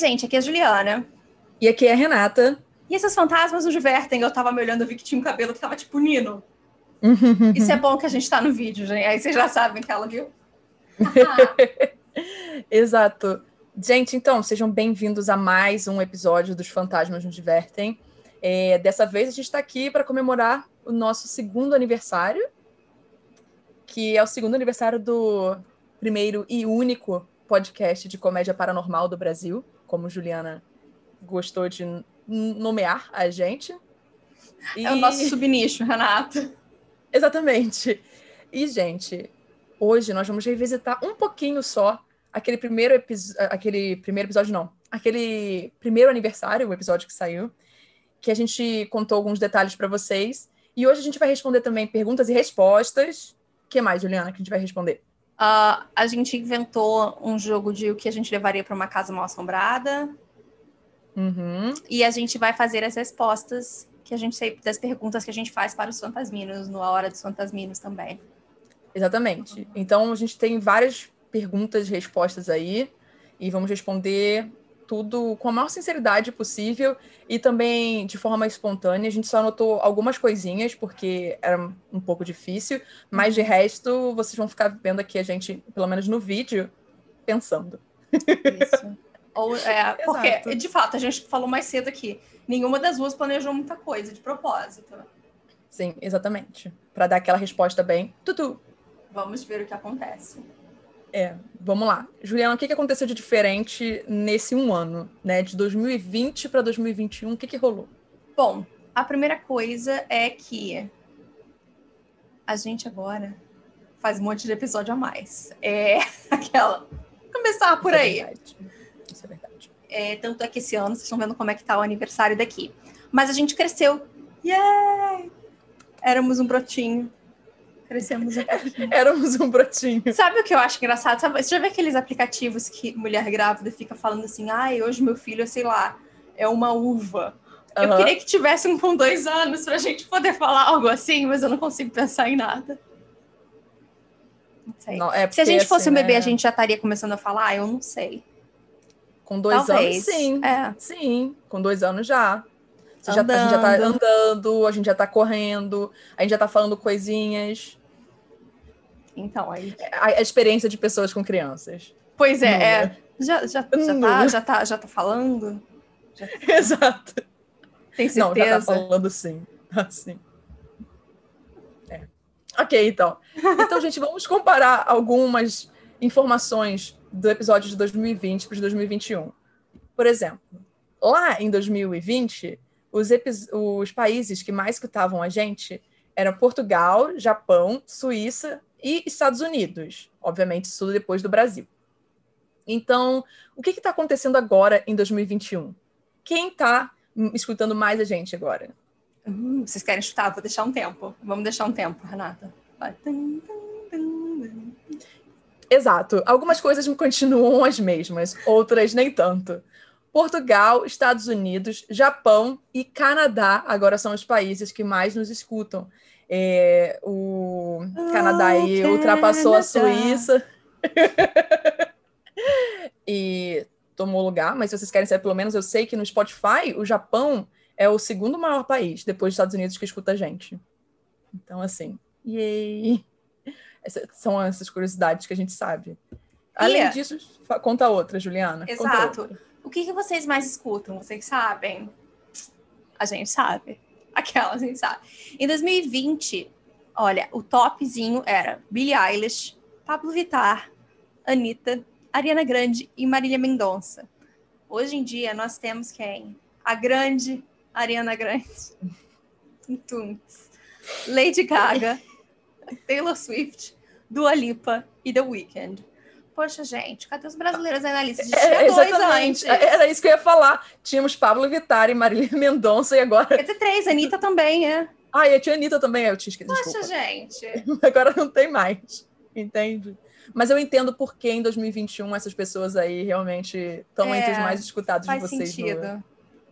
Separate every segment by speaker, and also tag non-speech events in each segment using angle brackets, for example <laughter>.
Speaker 1: gente, aqui é a Juliana.
Speaker 2: E aqui é a Renata.
Speaker 1: E esses fantasmas nos divertem. Eu tava me olhando, eu vi que tinha um cabelo que tava tipo Nino. Isso é bom que a gente tá no vídeo, gente. Aí vocês já sabem que ela viu. <laughs>
Speaker 2: Exato. Gente, então, sejam bem-vindos a mais um episódio dos Fantasmas nos Divertem. É, dessa vez a gente está aqui para comemorar o nosso segundo aniversário, que é o segundo aniversário do primeiro e único podcast de comédia paranormal do Brasil, como Juliana gostou de nomear a gente.
Speaker 1: E... É o nosso subnicho, Renata. <laughs>
Speaker 2: Exatamente. E, gente, hoje nós vamos revisitar um pouquinho só aquele primeiro, aquele primeiro episódio, não. Aquele primeiro aniversário, o episódio que saiu, que a gente contou alguns detalhes para vocês. E hoje a gente vai responder também perguntas e respostas. O que mais, Juliana, que a gente vai responder?
Speaker 1: Uh, a gente inventou um jogo de o que a gente levaria para uma casa mal assombrada.
Speaker 2: Uhum.
Speaker 1: E a gente vai fazer as respostas que a gente das perguntas que a gente faz para os fantasminos no A Hora dos Fantasminos também.
Speaker 2: Exatamente. Então a gente tem várias perguntas e respostas aí e vamos responder tudo com a maior sinceridade possível e também de forma espontânea. A gente só anotou algumas coisinhas, porque era um pouco difícil, mas de resto, vocês vão ficar vendo aqui a gente, pelo menos no vídeo, pensando.
Speaker 1: Isso. <laughs> Ou, é, porque, de fato, a gente falou mais cedo aqui, nenhuma das duas planejou muita coisa de propósito.
Speaker 2: Sim, exatamente. Para dar aquela resposta bem, tudo.
Speaker 1: Vamos ver o que acontece.
Speaker 2: É, vamos lá. Juliana, o que, que aconteceu de diferente nesse um ano, né? De 2020 para 2021, o que, que rolou?
Speaker 1: Bom, a primeira coisa é que a gente agora faz um monte de episódio a mais. É <laughs> aquela. Começar por
Speaker 2: Isso
Speaker 1: aí.
Speaker 2: É verdade. Isso é verdade.
Speaker 1: É, tanto é que esse ano, vocês estão vendo como é que tá o aniversário daqui. Mas a gente cresceu. Yay! Éramos um brotinho. Crescemos um pouquinho. <laughs>
Speaker 2: Éramos um brotinho.
Speaker 1: Sabe o que eu acho engraçado? Sabe, você já vê aqueles aplicativos que mulher grávida fica falando assim, ai, hoje meu filho, sei lá, é uma uva. Eu
Speaker 2: Aham.
Speaker 1: queria que tivesse um com dois anos pra gente poder falar algo assim, mas eu não consigo pensar em nada. Não sei.
Speaker 2: Não, é
Speaker 1: Se a gente fosse
Speaker 2: assim,
Speaker 1: um bebê,
Speaker 2: né,
Speaker 1: a gente já estaria começando a falar? Eu não sei.
Speaker 2: Com dois
Speaker 1: Talvez.
Speaker 2: anos, sim.
Speaker 1: É.
Speaker 2: Sim, com dois anos já. Você já tá- a gente já tá
Speaker 1: andando,
Speaker 2: a gente já tá correndo, a gente já tá falando coisinhas.
Speaker 1: Então, aí.
Speaker 2: A, a experiência de pessoas com crianças.
Speaker 1: Pois é, é.
Speaker 2: Nula.
Speaker 1: Já, já, já, tá, já, tá, já tá falando? Já <laughs>
Speaker 2: Exato.
Speaker 1: tem
Speaker 2: Não, já tá
Speaker 1: certeza?
Speaker 2: falando sim. <laughs> Assim. É. Ok, então. Então, gente, vamos comparar algumas informações do episódio de 2020 para 2021. Por exemplo, lá em 2020, os, os países que mais escutavam a gente eram Portugal, Japão, Suíça e Estados Unidos. Obviamente, isso tudo depois do Brasil. Então, o que está acontecendo agora em 2021? Quem está escutando mais a gente agora?
Speaker 1: Hum, vocês querem chutar? Vou deixar um tempo. Vamos deixar um tempo, Renata. Vai.
Speaker 2: Exato. Algumas coisas continuam as mesmas, outras nem tanto. Portugal, Estados Unidos, Japão e Canadá agora são os países que mais nos escutam. É, o Canadá aí
Speaker 1: Oh,
Speaker 2: ultrapassou a. Suíça <laughs> e tomou lugar. Mas se vocês querem saber, pelo menos eu sei que no Spotify o Japão é o segundo maior país depois dos Estados Unidos que escuta a gente. Então, assim, yay! Essas são essas curiosidades que a gente sabe. Além
Speaker 1: Ia.
Speaker 2: disso, conta outra, Juliana.
Speaker 1: Exato.
Speaker 2: outra.
Speaker 1: O que, que vocês mais escutam? Vocês sabem? A gente sabe. <laughs> Aquela, a gente sabe. Em 2020, olha, o topzinho era Billie Eilish, Pablo Vittar, Anitta, Ariana Grande e Marília Mendonça. Hoje em dia, nós temos quem? A grande Ariana Grande. <laughs> Lady Gaga, Taylor Swift, Dua Lipa e The Weeknd. Poxa, gente, cadê os brasileiros aí na lista? A gente
Speaker 2: É,
Speaker 1: tinha dois antes.
Speaker 2: Era isso que eu ia falar. Tínhamos Pablo Vittar e Marília Mendonça e agora.
Speaker 1: Quer dizer, três, Anitta também, é.
Speaker 2: Ah, e a tia Anitta também, eu tinha esquecido.
Speaker 1: Poxa,
Speaker 2: Desculpa.
Speaker 1: gente. <laughs>
Speaker 2: Agora não tem mais. Entende? Mas eu entendo por que em 2021 essas pessoas aí realmente estão
Speaker 1: É,
Speaker 2: entre os mais escutados de
Speaker 1: Faz
Speaker 2: vocês. no-
Speaker 1: sentido.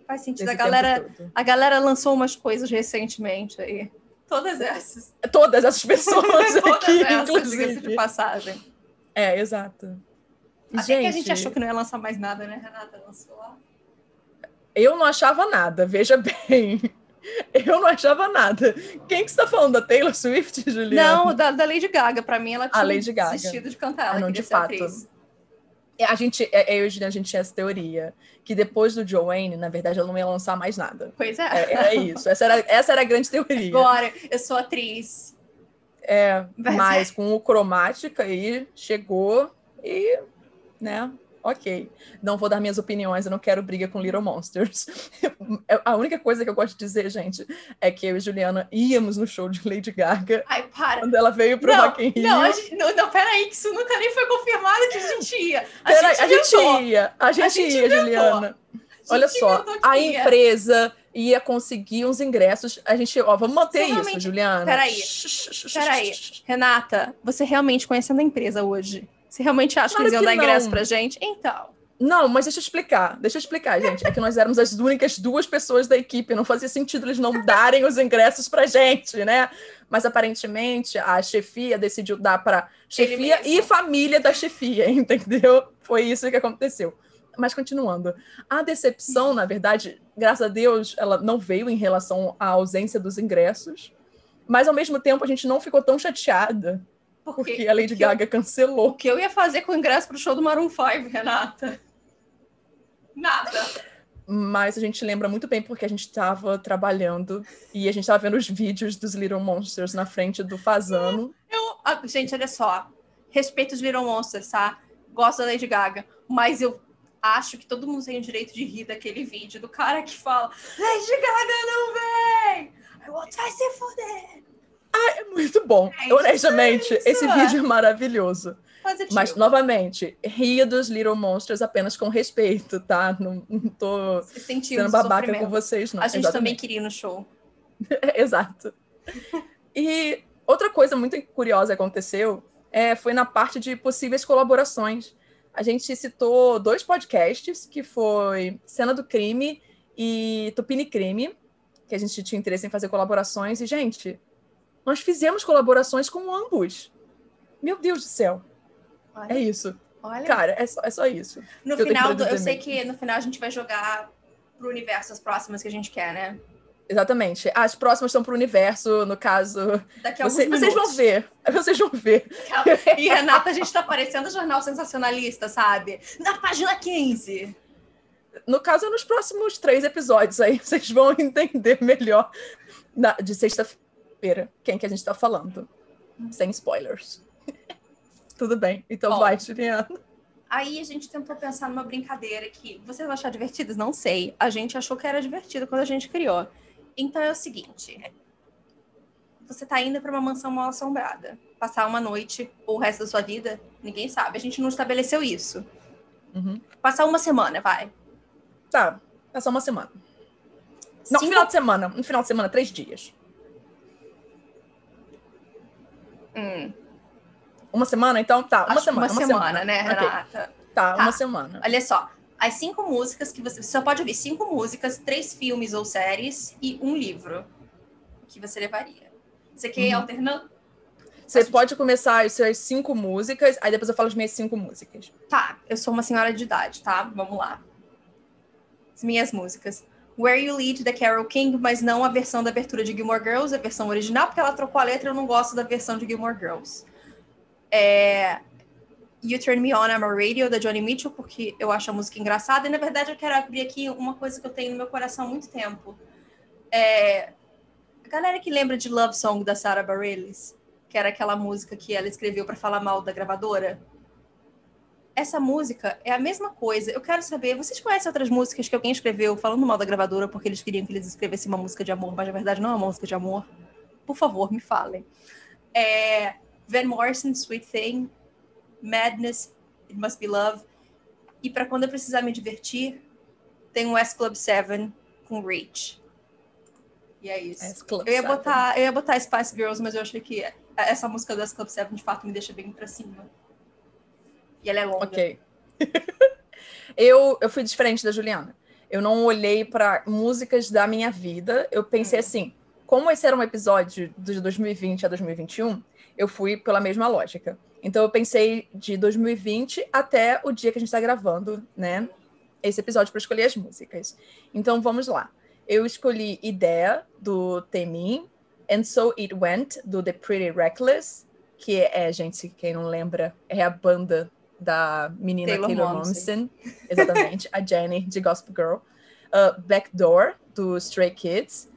Speaker 1: Faz sentido. A galera, a galera lançou umas coisas recentemente aí. Todas essas.
Speaker 2: Todas essas pessoas <laughs>
Speaker 1: Todas
Speaker 2: aqui,
Speaker 1: essas, diga-se de
Speaker 2: inclusive.
Speaker 1: passagem.
Speaker 2: É, exato.
Speaker 1: Até gente, que a gente achou que não ia lançar mais nada, né, Renata? Lançou lá.
Speaker 2: Eu não achava nada, veja <laughs> bem. <laughs> Eu não achava nada. Quem que está falando? Da Taylor Swift, Juliana?
Speaker 1: Não, da, da Lady Gaga. Para mim, ela tinha
Speaker 2: a Lady Gaga.
Speaker 1: desistido de cantar. Ah,
Speaker 2: não, de fato. Atriz. É, a gente, é, eu e a Juliana, a gente tinha essa teoria. Que depois do Joanne, na verdade, ela não ia lançar mais nada.
Speaker 1: Pois é.
Speaker 2: É, é isso. Essa era, essa era a grande teoria.
Speaker 1: Agora, eu sou atriz.
Speaker 2: É, mas com o cromática aí chegou e, né, ok. Não vou dar minhas opiniões, eu não quero briga com Little Monsters. <laughs> a única coisa que eu gosto de dizer, gente, é que eu e Juliana íamos no show de Lady Gaga.
Speaker 1: Ai, para.
Speaker 2: Quando ela veio pro
Speaker 1: não,
Speaker 2: Rock in Rio.
Speaker 1: Não, gente, não, não, peraí, que isso nunca nem foi confirmado que a gente ia.
Speaker 2: A, pera, gente, a gente ia, a gente, a gente ia, inventou. Juliana. Olha só, a ia. empresa ia conseguir uns ingressos. A gente, ó, vamos manter você isso, realmente... Juliana.
Speaker 1: Peraí, peraí. Renata, você realmente conhecendo a empresa hoje? Você realmente acha claro que eles iam dar não. ingresso pra gente? Então.
Speaker 2: Não, mas deixa eu explicar. Deixa eu explicar, gente. É que nós éramos as únicas duas pessoas da equipe. Não fazia sentido eles não darem os ingressos pra gente, né? Mas aparentemente a chefia decidiu dar para chefia e família da chefia, <laughs> entendeu? Foi isso que aconteceu. Mas continuando, a decepção, na verdade, graças a Deus, ela não veio em relação à ausência dos ingressos, mas ao mesmo tempo a gente não ficou tão chateada porque, porque a Lady Gaga eu, cancelou.
Speaker 1: O que eu ia fazer com o ingresso para o show do Maroon 5, Renata? Nada.
Speaker 2: Mas a gente lembra muito bem porque a gente estava trabalhando e a gente estava vendo os vídeos dos Little Monsters na frente do Fazano.
Speaker 1: Eu, ah, gente, olha só. Respeito os Little Monsters, tá? Gosto da Lady Gaga. Mas eu acho que todo mundo tem o direito de rir daquele vídeo do cara que fala Lady Gaga não vem! I want vai se foder!
Speaker 2: Ah, é muito bom. É Honestamente, isso. esse vídeo é maravilhoso.
Speaker 1: Positivo.
Speaker 2: Mas, novamente, ria dos Little Monsters apenas com respeito, tá? Não, não tô sendo babaca com vocês, não.
Speaker 1: A gente Exatamente. também queria ir no show. <laughs>
Speaker 2: Exato. E outra coisa muito curiosa aconteceu é, foi na parte de possíveis colaborações. A gente citou dois podcasts, que foi Cena do Crime e Tupini Crime, que a gente tinha interesse em fazer colaborações. E, gente, nós fizemos colaborações com ambos. Meu Deus do céu. Olha. É isso. Olha. Cara, é só, é só isso.
Speaker 1: No final, do, eu sei que no final a gente vai jogar pro universo as próximas que a gente quer, né?
Speaker 2: Exatamente. As próximas são pro universo, no caso.
Speaker 1: Daqui a
Speaker 2: Você, <laughs> Vocês vão ver. Vocês vão ver.
Speaker 1: E Renata, a gente tá parecendo jornal sensacionalista, sabe? Na página 15.
Speaker 2: No caso, é nos próximos três episódios aí, <laughs> vocês vão entender melhor na, de sexta-feira feira quem que a gente tá falando. Sem spoilers. <laughs> Tudo bem. Então Bom, vai, Juliana.
Speaker 1: Aí a gente tentou pensar numa brincadeira que vocês vão achar divertidas? Não sei. A gente achou que era divertido quando a gente criou. Então é o seguinte: você tá indo para uma mansão mal assombrada, passar uma noite ou o resto da sua vida, ninguém sabe. A gente não estabeleceu isso.
Speaker 2: Uhum.
Speaker 1: Passar uma semana, vai.
Speaker 2: Tá, passar uma semana. Não, Cinco... final de semana. Um final de semana, três dias.
Speaker 1: Hum.
Speaker 2: Uma semana, então? Tá, uma
Speaker 1: Acho
Speaker 2: semana.
Speaker 1: Uma, uma semana, semana, né, Renata? Okay.
Speaker 2: Tá, tá, uma semana.
Speaker 1: Olha só. As cinco músicas que você, você só pode ouvir cinco músicas, três filmes ou séries e um livro que você levaria. Você quer ir uhum. alternando?
Speaker 2: Você pode começar as suas cinco músicas, aí depois eu falo as minhas cinco músicas.
Speaker 1: Tá, eu sou uma senhora de idade, tá? Vamos lá. As minhas músicas. Where You Lead, da Carol King, mas não a versão da abertura de Gilmore Girls, a versão original, porque ela trocou a letra, eu não gosto da versão de Gilmore Girls. É... You Turn Me On, I'm a Radio, da Johnny Mitchell, porque eu acho a música engraçada, e na verdade eu quero abrir aqui uma coisa que eu tenho no meu coração há muito tempo. É... A galera que lembra de Love Song, da Sarah Bareilles, que era aquela música que ela escreveu para falar mal da gravadora, essa música é a mesma coisa. Eu quero saber, vocês conhecem outras músicas que alguém escreveu falando mal da gravadora porque eles queriam que eles escrevessem uma música de amor, mas na verdade não é uma música de amor? Por favor, me falem. É, Van Morrison, Sweet Thing, Madness, It Must Be Love. E para quando eu precisar me divertir, tem o S Club 7 com Reach. E é isso. Eu ia, botar, eu ia botar Spice Girls, mas eu achei que essa música do S Club 7 de fato me deixa bem pra cima. E ela é longa.
Speaker 2: Ok. <laughs> eu, eu fui diferente da Juliana. Eu não olhei para músicas da minha vida. Eu pensei hum. assim, como esse era um episódio de 2020 a 2021, eu fui pela mesma lógica. Então eu pensei de 2020 até o dia que a gente está gravando, né? Esse episódio para escolher as músicas. Então vamos lá. Eu escolhi Ideia, do Temin, And So It Went, do The Pretty Reckless, que é, gente, quem não lembra, é a banda da menina Taylor, Taylor Momsen. Exatamente, a Jenny, de Gospel Girl. Uh, Backdoor, do Stray Kids.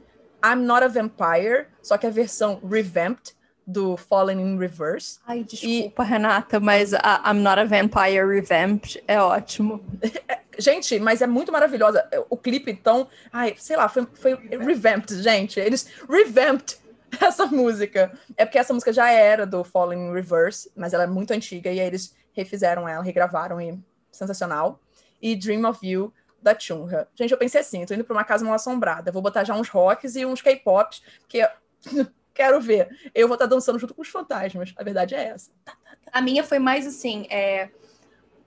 Speaker 2: I'm Not a Vampire, só que a versão revamped, do Fallen in Reverse.
Speaker 1: Ai, desculpa, e... Renata, mas a I'm Not a Vampire Revamped é ótimo. <laughs>
Speaker 2: gente, mas é muito maravilhosa. O clipe, então, ai, sei lá, foi, foi revamped, gente. Eles revamped <laughs> essa música. É porque essa música já era do Fallen in Reverse, mas ela é muito antiga, e aí eles refizeram ela, regravaram, e sensacional. E Dream of You, da Chunha. Gente, eu pensei assim, tô indo pra uma casa mal assombrada, vou botar já uns rocks e uns K-pops, porque <laughs> quero ver. Eu vou estar tá dançando junto com os fantasmas. A verdade é essa.
Speaker 1: A minha foi mais assim, é,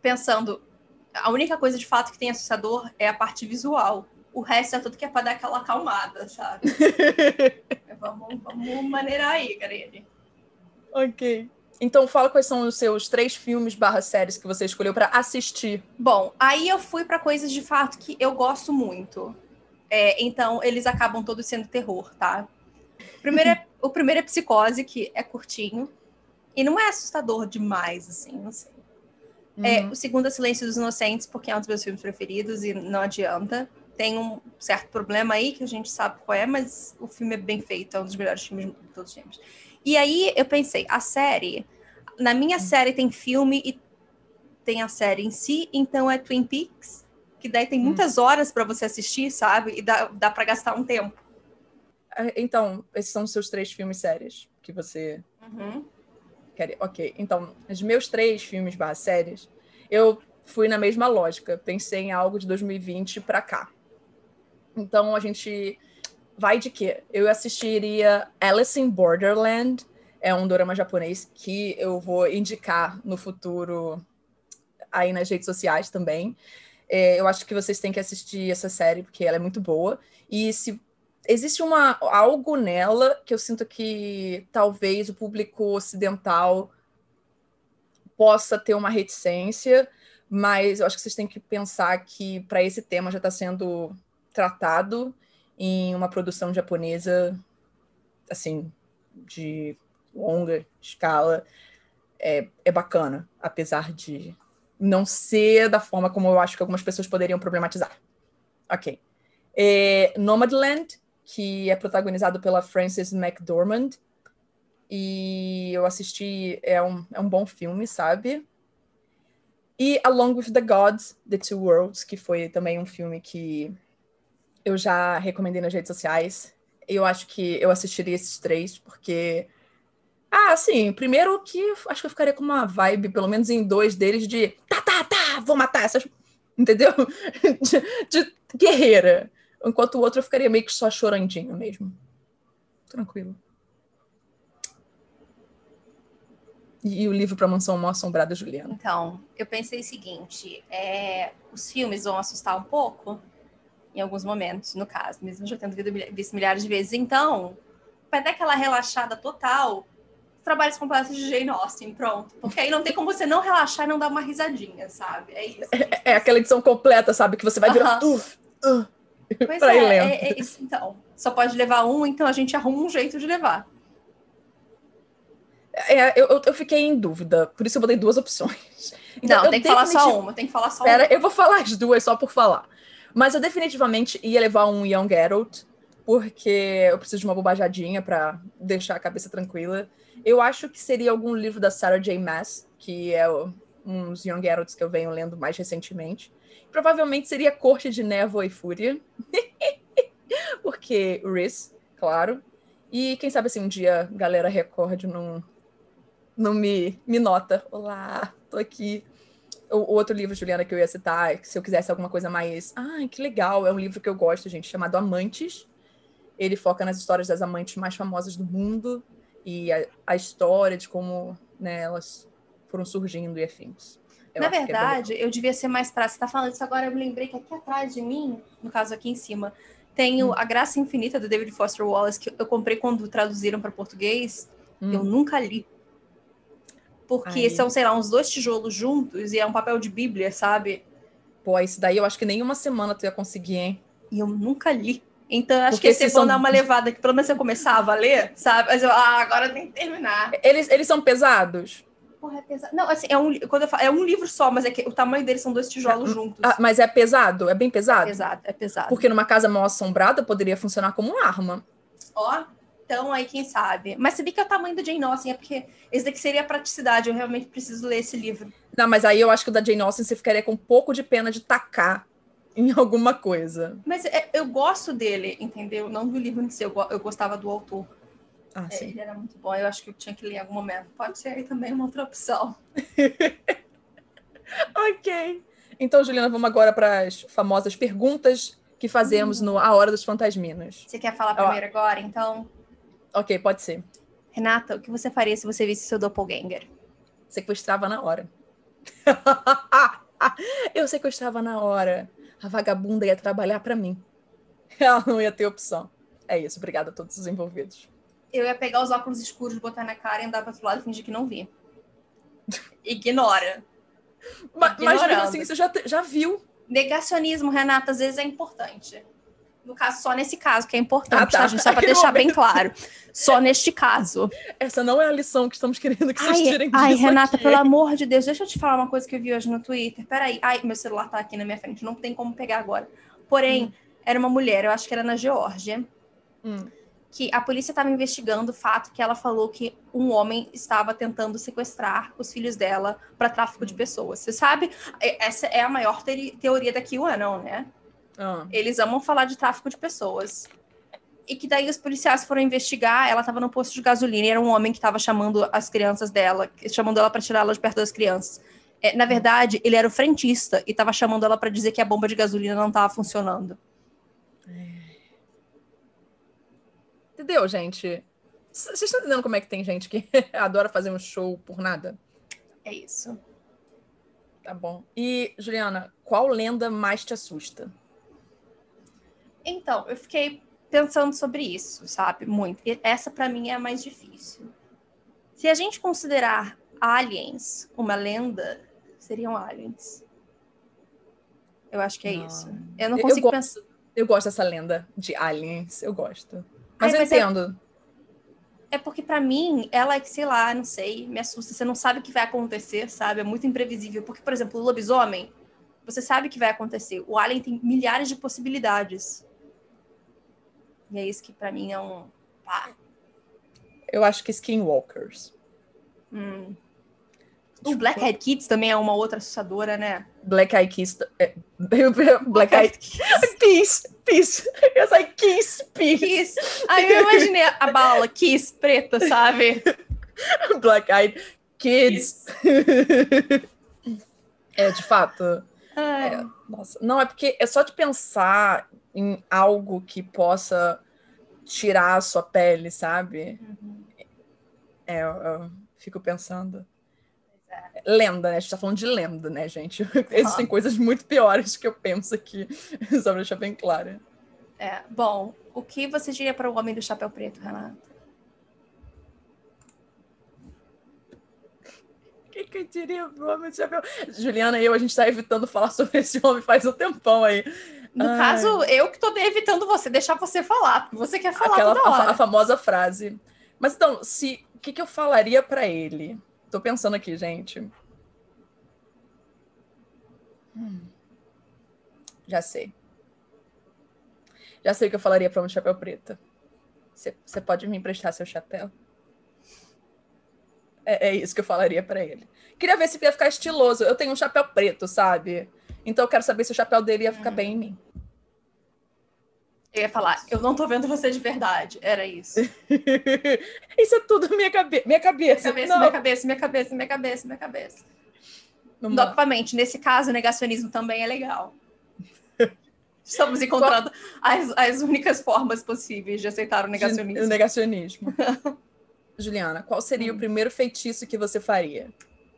Speaker 1: pensando, a única coisa de fato que tem assustador é a parte visual. O resto é tudo que é para dar aquela acalmada, sabe? <laughs> vamos, vamos maneirar aí, Garene.
Speaker 2: Ok. Então fala quais são os seus três filmes barra séries que você escolheu para assistir.
Speaker 1: Bom, aí eu fui para coisas de fato que eu gosto muito. É, então eles acabam todos sendo terror, tá? Primeiro é, <laughs> o primeiro é Psicose, que é curtinho. E não é assustador demais, assim, não sei. É, uhum. É, o segundo é Silêncio dos Inocentes, porque é um dos meus filmes preferidos e não adianta. Tem um certo problema aí que a gente sabe qual é, mas o filme é bem feito, é um dos melhores filmes de todos os tempos. E aí eu pensei, a série, na minha uhum. série tem filme e tem a série em si, então é Twin Peaks, que daí tem uhum. muitas horas para você assistir, sabe? E dá, dá para gastar um tempo.
Speaker 2: É, então, esses são os seus três filmes séries que você uhum. quer. Ok, então, os meus três filmes barra séries, eu fui na mesma lógica. Pensei em algo de 2020 para cá. Então, a gente vai de quê? Eu assistiria Alice in Borderland, é um drama japonês que eu vou indicar no futuro aí nas redes sociais também. É, eu acho que vocês têm que assistir essa série porque ela é muito boa. E se existe uma, algo nela que eu sinto que talvez o público ocidental possa ter uma reticência, mas eu acho que vocês têm que pensar que para esse tema já está sendo tratado em uma produção japonesa, assim, de longa escala. É, é bacana, apesar de não ser da forma como eu acho que algumas pessoas poderiam problematizar. Ok. É, Nomadland que é protagonizado pela Frances McDormand. E eu assisti, é um, é um bom filme, sabe? E Along with the Gods, The Two Worlds, que foi também um filme que eu já recomendei nas redes sociais. Eu acho que eu assistiria esses três, porque. Ah, sim, primeiro que acho que eu ficaria com uma vibe, pelo menos em dois deles, de tá, tá, tá, vou matar essas. Entendeu? <laughs> de, de guerreira. Enquanto o outro eu ficaria meio que só chorandinho mesmo. Tranquilo. E, o livro para Mansão Mal Assombrada, Juliana?
Speaker 1: Então, eu pensei o seguinte: é, os filmes vão assustar um pouco, em alguns momentos, no caso, mesmo já tendo visto milhares de vezes. Então, para dar aquela relaxada total, trabalhos completos de Jane Austen, pronto. Porque aí não tem como você não relaxar e não dar uma risadinha, sabe? É isso.
Speaker 2: É, é aquela edição completa, sabe? Que você vai virar. Uh -huh. uh.
Speaker 1: Pois é, é, é, isso, então. Só pode levar um, então a gente arruma um jeito de levar.
Speaker 2: É, eu, eu fiquei em dúvida, por isso eu botei duas opções.
Speaker 1: Então, não, tem que falar só uma, tem que falar só
Speaker 2: Pera,
Speaker 1: uma.
Speaker 2: eu vou falar as duas só por falar. Mas eu definitivamente ia levar um Young Adult, porque eu preciso de uma bobajadinha para deixar a cabeça tranquila. Eu acho que seria algum livro da Sarah J. Maas, que é uns Young Adults que eu venho lendo mais recentemente provavelmente seria Corte de Névoa e Fúria. <laughs> Porque Riz, claro. E quem sabe assim, um dia galera recorde não, não me, me nota. Olá, tô aqui. O, outro livro, Juliana, que eu ia citar, se eu quisesse alguma coisa mais. Ai, que legal! É um livro que eu gosto, gente, chamado Amantes. Ele foca nas histórias das amantes mais famosas do mundo e a, a história de como né, elas foram surgindo e afins.
Speaker 1: Eu Na é verdade, é eu devia ser mais prática. Você tá falando isso agora, eu me lembrei que aqui atrás de mim, no caso aqui em cima, tem hum. A Graça Infinita do David Foster Wallace, que eu comprei quando traduziram para português. Hum. Eu nunca li. Porque
Speaker 2: Ai.
Speaker 1: são, sei lá, uns dois tijolos juntos e é um papel de bíblia, sabe?
Speaker 2: Pô, isso daí eu acho que nem uma semana tu ia conseguir, hein?
Speaker 1: E eu nunca li. Então, acho
Speaker 2: Porque
Speaker 1: que esse é
Speaker 2: são-
Speaker 1: dar uma <laughs> levada, que pelo menos eu começava a ler, sabe? Mas eu, ah, agora tem que terminar.
Speaker 2: Eles, eles são pesados?
Speaker 1: Porra, é pesado. Não, assim, é um, quando eu falo, é um livro só, mas é que o tamanho deles são dois tijolos juntos.
Speaker 2: Ah, mas é pesado? É bem pesado?
Speaker 1: pesado, é pesado.
Speaker 2: Porque numa casa mal assombrada poderia funcionar como uma arma.
Speaker 1: Ó, então aí quem sabe. Mas sabia que é o tamanho do Jane Austen, é porque esse daqui seria a praticidade, eu realmente preciso ler esse livro.
Speaker 2: Não, mas aí eu acho que o da Jane Austen você ficaria com um pouco de pena de tacar em alguma coisa.
Speaker 1: Mas é- eu gosto dele, entendeu? Não do livro em si, eu, eu gostava do autor.
Speaker 2: Ah,
Speaker 1: É,
Speaker 2: sim.
Speaker 1: ele era muito bom, eu acho que eu tinha que ler em algum momento. Pode ser aí também uma outra opção. <laughs>
Speaker 2: Ok. Então, Juliana, vamos agora para as famosas perguntas que fazemos no A Hora dos Fantasminas.
Speaker 1: Você quer falar
Speaker 2: Ó.
Speaker 1: primeiro agora? Então,
Speaker 2: Ok, pode ser.
Speaker 1: Renata, o que você faria se você visse seu doppelganger?
Speaker 2: Sequestrava na hora. <laughs> eu sequestrava na hora. A vagabunda ia trabalhar para mim. <laughs> Ela não ia ter opção. É isso, obrigada a todos os envolvidos.
Speaker 1: Eu ia pegar os óculos escuros, botar na cara e andar para outro lado e fingir que não vi. Ignora.
Speaker 2: Ma- Mas,
Speaker 1: Ignorando.
Speaker 2: assim, você já, já viu.
Speaker 1: Negacionismo, Renata, às vezes é importante. No caso, só nesse caso que é importante,
Speaker 2: Ah, tá.
Speaker 1: tá, gente? Só para <laughs> deixar bem claro. Só neste caso.
Speaker 2: Essa não é a lição que estamos querendo que vocês
Speaker 1: Ai,
Speaker 2: tirem
Speaker 1: ai,
Speaker 2: disso
Speaker 1: Renata,
Speaker 2: aqui.
Speaker 1: pelo amor de Deus, deixa eu te falar uma coisa que eu vi hoje no Twitter. Peraí, ai, meu celular tá aqui na minha frente, não tem como pegar agora. Porém, era uma mulher, eu acho que era na Geórgia,
Speaker 2: Hum.
Speaker 1: que a polícia estava investigando o fato que ela falou que um homem estava tentando sequestrar os filhos dela para tráfico de pessoas. Você sabe? E- Essa é a maior teori- teoria da QAnon, né?
Speaker 2: Ah.
Speaker 1: Eles amam falar de tráfico de pessoas. E que daí os policiais foram investigar, ela estava no posto de gasolina e era um homem que estava chamando as crianças dela, chamando ela para tirar ela de perto das crianças. É, na verdade, ele era o frentista e estava chamando ela para dizer que a bomba de gasolina não estava funcionando.
Speaker 2: Entendeu, gente? Vocês estão entendendo como é que tem gente que <laughs> adora fazer um show por nada?
Speaker 1: É isso.
Speaker 2: Tá bom. E, Juliana, qual lenda mais te assusta?
Speaker 1: Então, eu fiquei pensando sobre isso, sabe? Muito. E essa, para mim, é a mais difícil. Se a gente considerar aliens uma lenda, seriam aliens. Eu acho que é
Speaker 2: Não.
Speaker 1: isso. Eu não
Speaker 2: Eu- eu
Speaker 1: consigo
Speaker 2: gosto-
Speaker 1: pensar.
Speaker 2: Eu gosto dessa lenda de aliens, eu gosto. Mas
Speaker 1: Ai,
Speaker 2: eu
Speaker 1: mas é-
Speaker 2: entendo.
Speaker 1: É porque, pra mim, ela é que, sei lá, não sei, me assusta. Você não sabe o que vai acontecer, sabe? É muito imprevisível. Porque, por exemplo, o lobisomem, você sabe o que vai acontecer. O alien tem milhares de possibilidades. E é isso que, pra mim, é um. Pá.
Speaker 2: Eu acho que Skinwalkers.
Speaker 1: Hum. Os Blackhead Kids também é uma outra assustadora, né?
Speaker 2: Black Eyed Kiss. é, <laughs> Black Eyed Peace, Peace. Eu sei Kiss, Peace.
Speaker 1: Kiss. Aí eu imaginei a bala Kiss preta, sabe? <laughs>
Speaker 2: Black Eyed Kids. <laughs> é, de fato.
Speaker 1: Ai,
Speaker 2: Nossa, não, é porque é só de pensar em algo que possa tirar a sua pele, sabe?
Speaker 1: uhum.
Speaker 2: É, eu, eu fico pensando. Lenda, né? A gente tá falando de lenda, né, gente? <laughs> Existem coisas muito piores que eu penso aqui, <laughs> só pra deixar bem claro.
Speaker 1: É. Bom, o que você diria para o Homem do Chapéu Preto, Renata?
Speaker 2: Que, que eu diria pro homem de chapéu? Juliana e eu, a gente tá evitando falar sobre esse homem faz um tempão aí.
Speaker 1: No
Speaker 2: Ai.
Speaker 1: caso, eu que tô evitando você, deixar você falar, porque você quer falar
Speaker 2: Aquela
Speaker 1: toda
Speaker 2: a,
Speaker 1: hora.
Speaker 2: a famosa frase. Mas então, se o que, que eu falaria pra ele? Tô pensando aqui, gente. Hum. Já sei. Já sei o que eu falaria pra um chapéu preto. Você pode me emprestar seu chapéu? É, é isso que eu falaria pra ele. Queria ver se ia ficar estiloso. Eu tenho um chapéu preto, sabe? Então eu quero saber se o chapéu dele ia ficar
Speaker 1: Uhum.
Speaker 2: bem em mim.
Speaker 1: Eu ia falar, eu não tô vendo você de verdade. Era isso. <laughs>
Speaker 2: Isso é tudo minha, cabe minha
Speaker 1: Minha
Speaker 2: cabeça.
Speaker 1: cabeça,
Speaker 2: Não.
Speaker 1: minha cabeça, minha cabeça, minha cabeça, minha cabeça.
Speaker 2: Vamos lá.
Speaker 1: Novamente, nesse caso, o negacionismo também é legal. <laughs> Estamos encontrando as, as únicas formas possíveis de aceitar o
Speaker 2: De-
Speaker 1: negacionismo.
Speaker 2: O negacionismo. <laughs> Juliana, qual seria
Speaker 1: Hum.
Speaker 2: o primeiro feitiço que você faria?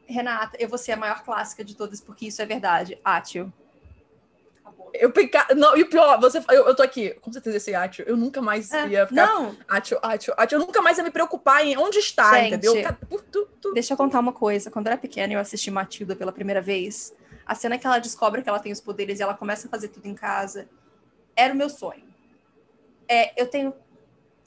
Speaker 1: Renata, eu vou ser a maior clássica de todas, porque isso é verdade. Acabou.
Speaker 2: Eu peca... Não, e o pior, você... eu, eu tô aqui, com certeza esse Atio, eu nunca mais
Speaker 1: É,
Speaker 2: ia ficar.
Speaker 1: Não,
Speaker 2: Atio, Atio, Atio, eu nunca mais ia me preocupar em onde está,
Speaker 1: Gente.
Speaker 2: entendeu? Por tu- tu-
Speaker 1: deixa eu contar uma coisa. Quando eu era pequena e eu assisti Matilda pela primeira vez, a cena que ela descobre que ela tem os poderes e ela começa a fazer tudo em casa, era o meu sonho. É, eu tenho.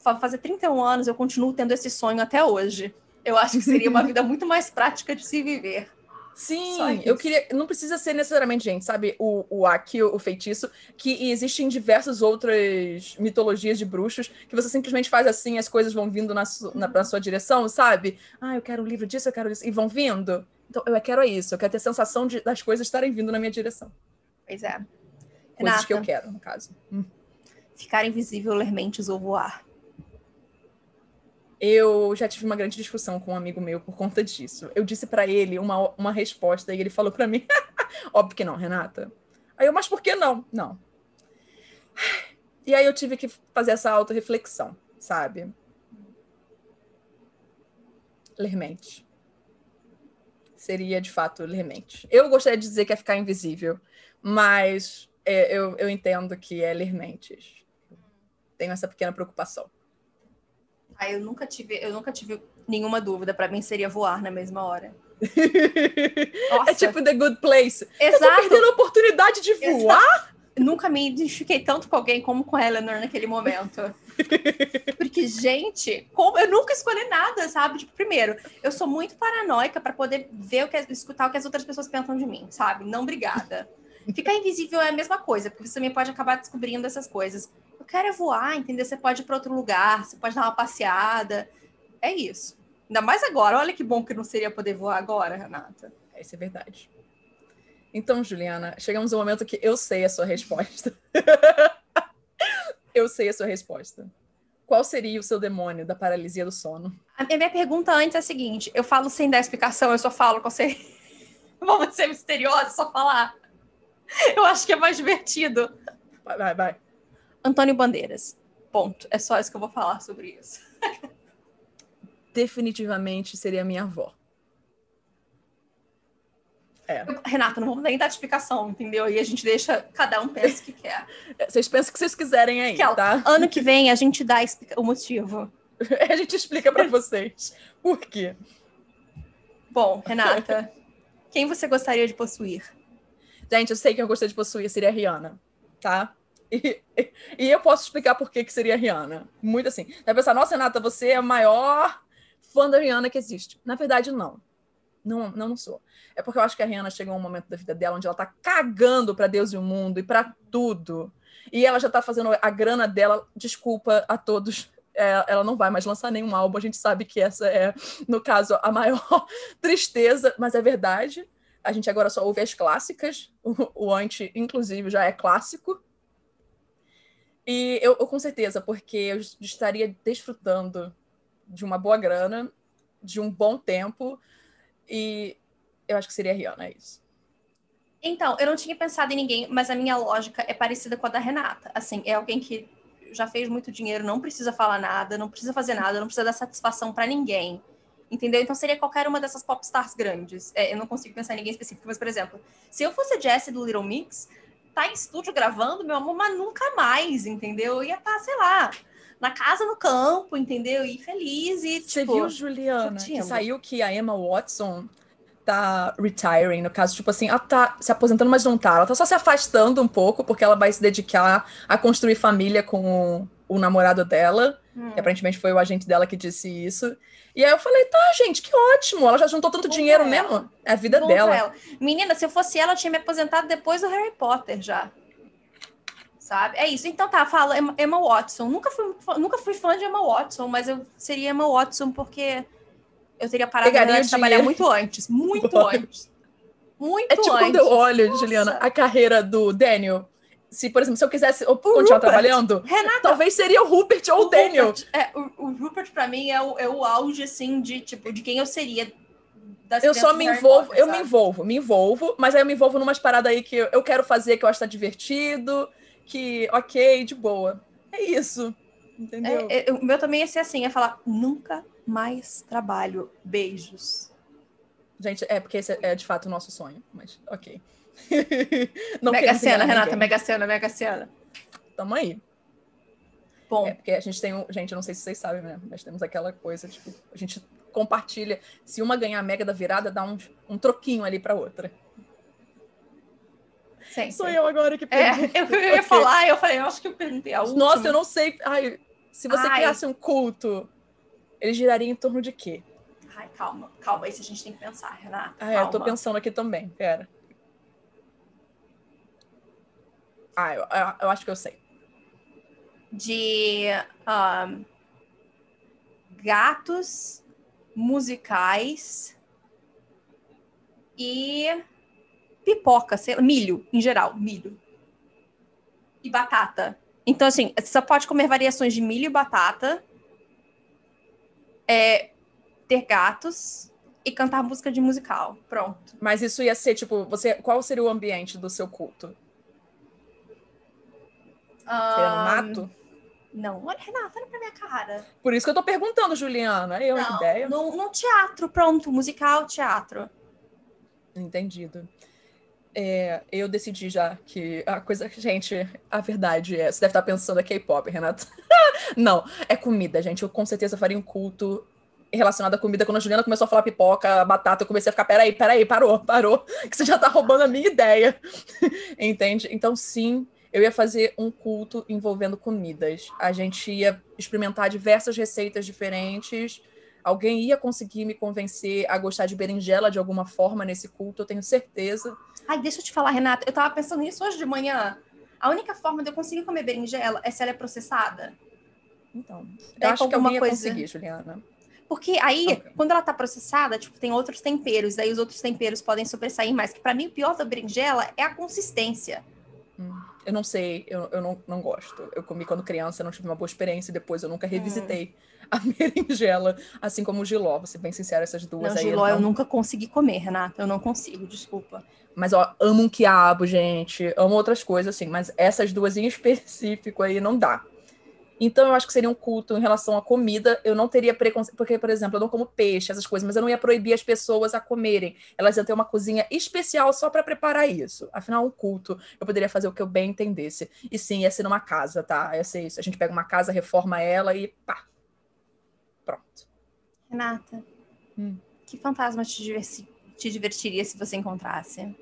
Speaker 1: Fazer 31 anos, eu continuo tendo esse sonho até hoje. Eu acho que seria uma <laughs> vida muito mais prática de se viver.
Speaker 2: Sim, eu queria. Não precisa ser necessariamente, gente, sabe? O, o Aki, o feitiço, que existem diversas outras mitologias de bruxos que você simplesmente faz assim, as coisas vão vindo na, su, na, na sua direção, sabe? Ah, eu quero um livro disso, eu quero isso. E vão vindo. Então, eu quero isso. Eu quero ter a sensação de, das coisas estarem vindo na minha direção.
Speaker 1: Pois é.
Speaker 2: Coisas que eu
Speaker 1: Renata,
Speaker 2: quero, no caso. Hum.
Speaker 1: ficar invisível, ler mentes ou voar.
Speaker 2: Eu já tive uma grande discussão com um amigo meu por conta disso. Eu disse pra ele uma, uma resposta e ele falou pra mim: <laughs> Óbvio que não, Renata. Aí eu, mas por que não? Não. E aí eu tive que fazer essa autorreflexão, sabe? Ler mente. Seria de fato ler mente. Eu gostaria de dizer que é ficar invisível, mas é, eu, eu entendo que é ler mentes. Tenho essa pequena preocupação.
Speaker 1: Ah, eu nunca tive, eu nunca tive nenhuma dúvida. Pra mim seria voar na mesma hora. <laughs>
Speaker 2: É tipo The Good Place. Eu tô
Speaker 1: exato.
Speaker 2: perdendo a oportunidade de voar.
Speaker 1: Nunca me identifiquei tanto com alguém como com a Eleanor naquele momento. <laughs> Porque, gente, como eu nunca escolhi nada, sabe? Tipo, primeiro, eu sou muito paranoica pra poder ver o que escutar o que as outras pessoas pensam de mim, sabe? Não obrigada. Ficar invisível é a mesma coisa, porque você também pode acabar descobrindo essas coisas. Eu quero é voar, entendeu? Você pode ir para outro lugar, você pode dar uma passeada. É isso. Ainda mais agora. Olha que bom que não seria poder voar agora, Renata.
Speaker 2: Isso é verdade. Então, Juliana, chegamos ao momento que eu sei a sua resposta. <laughs> eu sei a sua resposta. Qual seria o seu demônio da paralisia do sono?
Speaker 1: A minha pergunta antes é a seguinte: eu falo sem dar explicação, eu só falo com você. <laughs> Vamos ser misteriosos, só falar. Eu acho que é mais divertido.
Speaker 2: Vai, vai, vai.
Speaker 1: Antônio Bandeiras. Ponto. É só isso que eu vou falar sobre isso. <laughs>
Speaker 2: Definitivamente seria minha avó.
Speaker 1: Eu- Renata, não vamos nem dar explicação, entendeu? E a gente deixa cada um pensa o que quer.
Speaker 2: Vocês pensam o que vocês quiserem aí,
Speaker 1: Aquela.
Speaker 2: tá?
Speaker 1: Ano que vem a gente dá o motivo. <laughs>
Speaker 2: A gente explica pra vocês. Por quê?
Speaker 1: Bom, Renata, quem você gostaria de possuir?
Speaker 2: Gente, eu sei que eu gostaria de possuir seria a Rihanna, tá? E, eu posso explicar por que, que seria a Rihanna. Muito assim. Você vai pensar, nossa, Renata, você é a maior fã da Rihanna que existe. Na verdade, não. Não, não, não sou. É porque eu acho que a Rihanna chegou a um momento da vida dela onde ela tá cagando pra Deus e o mundo e pra tudo. E ela já tá fazendo a grana dela. Desculpa a todos. é, ela não vai mais lançar nenhum álbum. A gente sabe que essa é, no caso, a maior <laughs> tristeza, mas é verdade. A gente agora só ouve as clássicas. O, o anti, inclusive, já é clássico. E eu, eu, com certeza, porque eu estaria desfrutando de uma boa grana, de um bom tempo, e eu acho que seria a Rihanna, é isso.
Speaker 1: Então, eu não tinha pensado em ninguém, mas a minha lógica é parecida com a da Renata. Assim, é alguém que já fez muito dinheiro, não precisa falar nada, não precisa fazer nada, não precisa dar satisfação para ninguém. Entendeu? Então seria qualquer uma dessas popstars grandes. É, eu não consigo pensar em ninguém específico, mas, por exemplo, se eu fosse Jessie do Little Mix, tá em estúdio gravando, meu amor, mas nunca mais, entendeu? Eu ia estar, tá, sei lá, na casa, no campo, entendeu? E feliz e,
Speaker 2: Você
Speaker 1: tipo,
Speaker 2: viu, Juliana, que saiu que a Emma Watson tá retiring, no caso, tipo assim, ela tá se aposentando, mas não tá. Ela tá só se afastando um pouco, porque ela vai se dedicar a construir família com o namorado dela,
Speaker 1: hum,
Speaker 2: que aparentemente foi o agente dela que disse isso. E aí eu falei, tá, gente, que ótimo, ela já juntou tanto
Speaker 1: Bom
Speaker 2: dinheiro mesmo. É a vida
Speaker 1: bom
Speaker 2: dela.
Speaker 1: ela. Menina, se eu fosse ela, eu tinha me aposentado depois do Harry Potter já. Sabe? É isso. Então tá, fala Emma, Watson. Nunca fui, fã- nunca fui fã de Emma Watson, mas eu seria Emma Watson porque eu teria parado
Speaker 2: Pegaria
Speaker 1: de trabalhar muito antes. Muito <laughs> antes. Muito
Speaker 2: É tipo
Speaker 1: antes.
Speaker 2: quando eu olho,
Speaker 1: Nossa.
Speaker 2: Juliana, a carreira do Daniel. Se, por exemplo, se eu quisesse continuar
Speaker 1: Rupert.
Speaker 2: trabalhando,
Speaker 1: Renata,
Speaker 2: talvez seria o Rupert ou o, Daniel.
Speaker 1: Rupert, é, o, o Rupert pra mim é o, é o auge, assim, de, tipo, de quem eu seria. das
Speaker 2: Eu só me envolvo,
Speaker 1: Potter,
Speaker 2: eu me
Speaker 1: sabe?
Speaker 2: envolvo, me envolvo, mas aí eu me envolvo numas paradas aí que eu, eu quero fazer, que eu acho que tá divertido, que, ok, de boa. É isso. Entendeu?
Speaker 1: É, é, o meu também ia ser assim, ia falar, nunca mais trabalho. Beijos.
Speaker 2: Gente, é porque esse é, é, de fato o nosso sonho, mas ok. Não
Speaker 1: Mega Sena, Renata,
Speaker 2: ninguém.
Speaker 1: Mega Sena, Mega Sena.
Speaker 2: Tamo aí.
Speaker 1: Bom,
Speaker 2: É, porque a gente tem um. Gente, eu não sei se vocês sabem, né? Mas temos aquela coisa, tipo, a gente compartilha. Se uma ganhar a mega da virada, dá um, um troquinho ali pra outra.
Speaker 1: sempre.
Speaker 2: Sou eu agora que
Speaker 1: É,
Speaker 2: pergunto.
Speaker 1: eu, <laughs> eu ia falar, eu falei, eu acho que eu perguntei a última.
Speaker 2: Nossa, eu não sei. Ai, se você
Speaker 1: Ai.
Speaker 2: criasse um culto, ele giraria em torno de quê?
Speaker 1: Ai, calma, calma, isso a gente tem que pensar, Renata.
Speaker 2: Ah, é, eu tô pensando aqui também, pera. Ah, eu, eu, eu acho que eu sei.
Speaker 1: De ahn, gatos musicais e pipoca, sei lá, milho, em geral, milho. E batata. Então, assim, você só pode comer variações de milho e batata, é, ter gatos e cantar música de musical. Pronto.
Speaker 2: Mas isso ia ser, tipo, você, qual seria o ambiente do seu culto? Seria no mato?
Speaker 1: Não, olha, Renata, olha pra minha cara.
Speaker 2: Por isso que eu tô perguntando, Juliana. Eu, que
Speaker 1: Não,
Speaker 2: ideia.
Speaker 1: no, no teatro, pronto, musical, teatro.
Speaker 2: Entendido. É, eu decidi já que a coisa. Gente, a verdade é. Você deve estar pensando é K-pop, Renata. <laughs> Não, é comida, gente. Eu com certeza faria um culto relacionado à comida. Quando a Juliana começou a falar pipoca, batata, eu comecei a ficar: peraí, peraí, parou, parou. Que você já tá roubando a minha ideia. <laughs> Entende? Então, sim, eu ia fazer um culto envolvendo comidas. A gente ia experimentar diversas receitas diferentes. Alguém ia conseguir me convencer a gostar de berinjela de alguma forma nesse culto, eu tenho certeza.
Speaker 1: Ai, deixa eu te falar, Renata, eu tava pensando nisso hoje de manhã. A única forma de eu conseguir comer berinjela é se ela é processada.
Speaker 2: Então, eu
Speaker 1: Daí
Speaker 2: acho que alguém ia
Speaker 1: coisa-
Speaker 2: conseguir, Juliana.
Speaker 1: Porque aí,
Speaker 2: Ok.
Speaker 1: quando ela tá processada, tipo, tem outros temperos, daí os outros temperos podem sobressair mais. Que pra mim, o pior da berinjela é a consistência.
Speaker 2: Eu não sei, eu, eu não, não gosto. Eu comi quando criança, não tive uma boa experiência, depois eu nunca revisitei <laughs> a berinjela, assim como o giló, vou ser bem sincera, essas duas
Speaker 1: Não,
Speaker 2: aí.
Speaker 1: giló eu
Speaker 2: não-
Speaker 1: nunca consegui comer, Renata. Eu não consigo, desculpa.
Speaker 2: Mas, ó, amo um quiabo, gente, amo outras coisas, assim, mas essas duas em específico aí não dá. Então, eu acho que seria um culto em relação à comida. Eu não teria preconceito, porque, por exemplo, eu não como peixe, essas coisas, mas eu não ia proibir as pessoas a comerem. Elas iam ter uma cozinha especial só para preparar isso. Afinal, um culto, eu poderia fazer o que eu bem entendesse. E sim, ia ser numa casa, tá? Ia ser isso. A gente pega uma casa, reforma ela e pá. Pronto.
Speaker 1: Renata,
Speaker 2: Hum.
Speaker 1: que fantasma te, diversi- te divertiria se você encontrasse?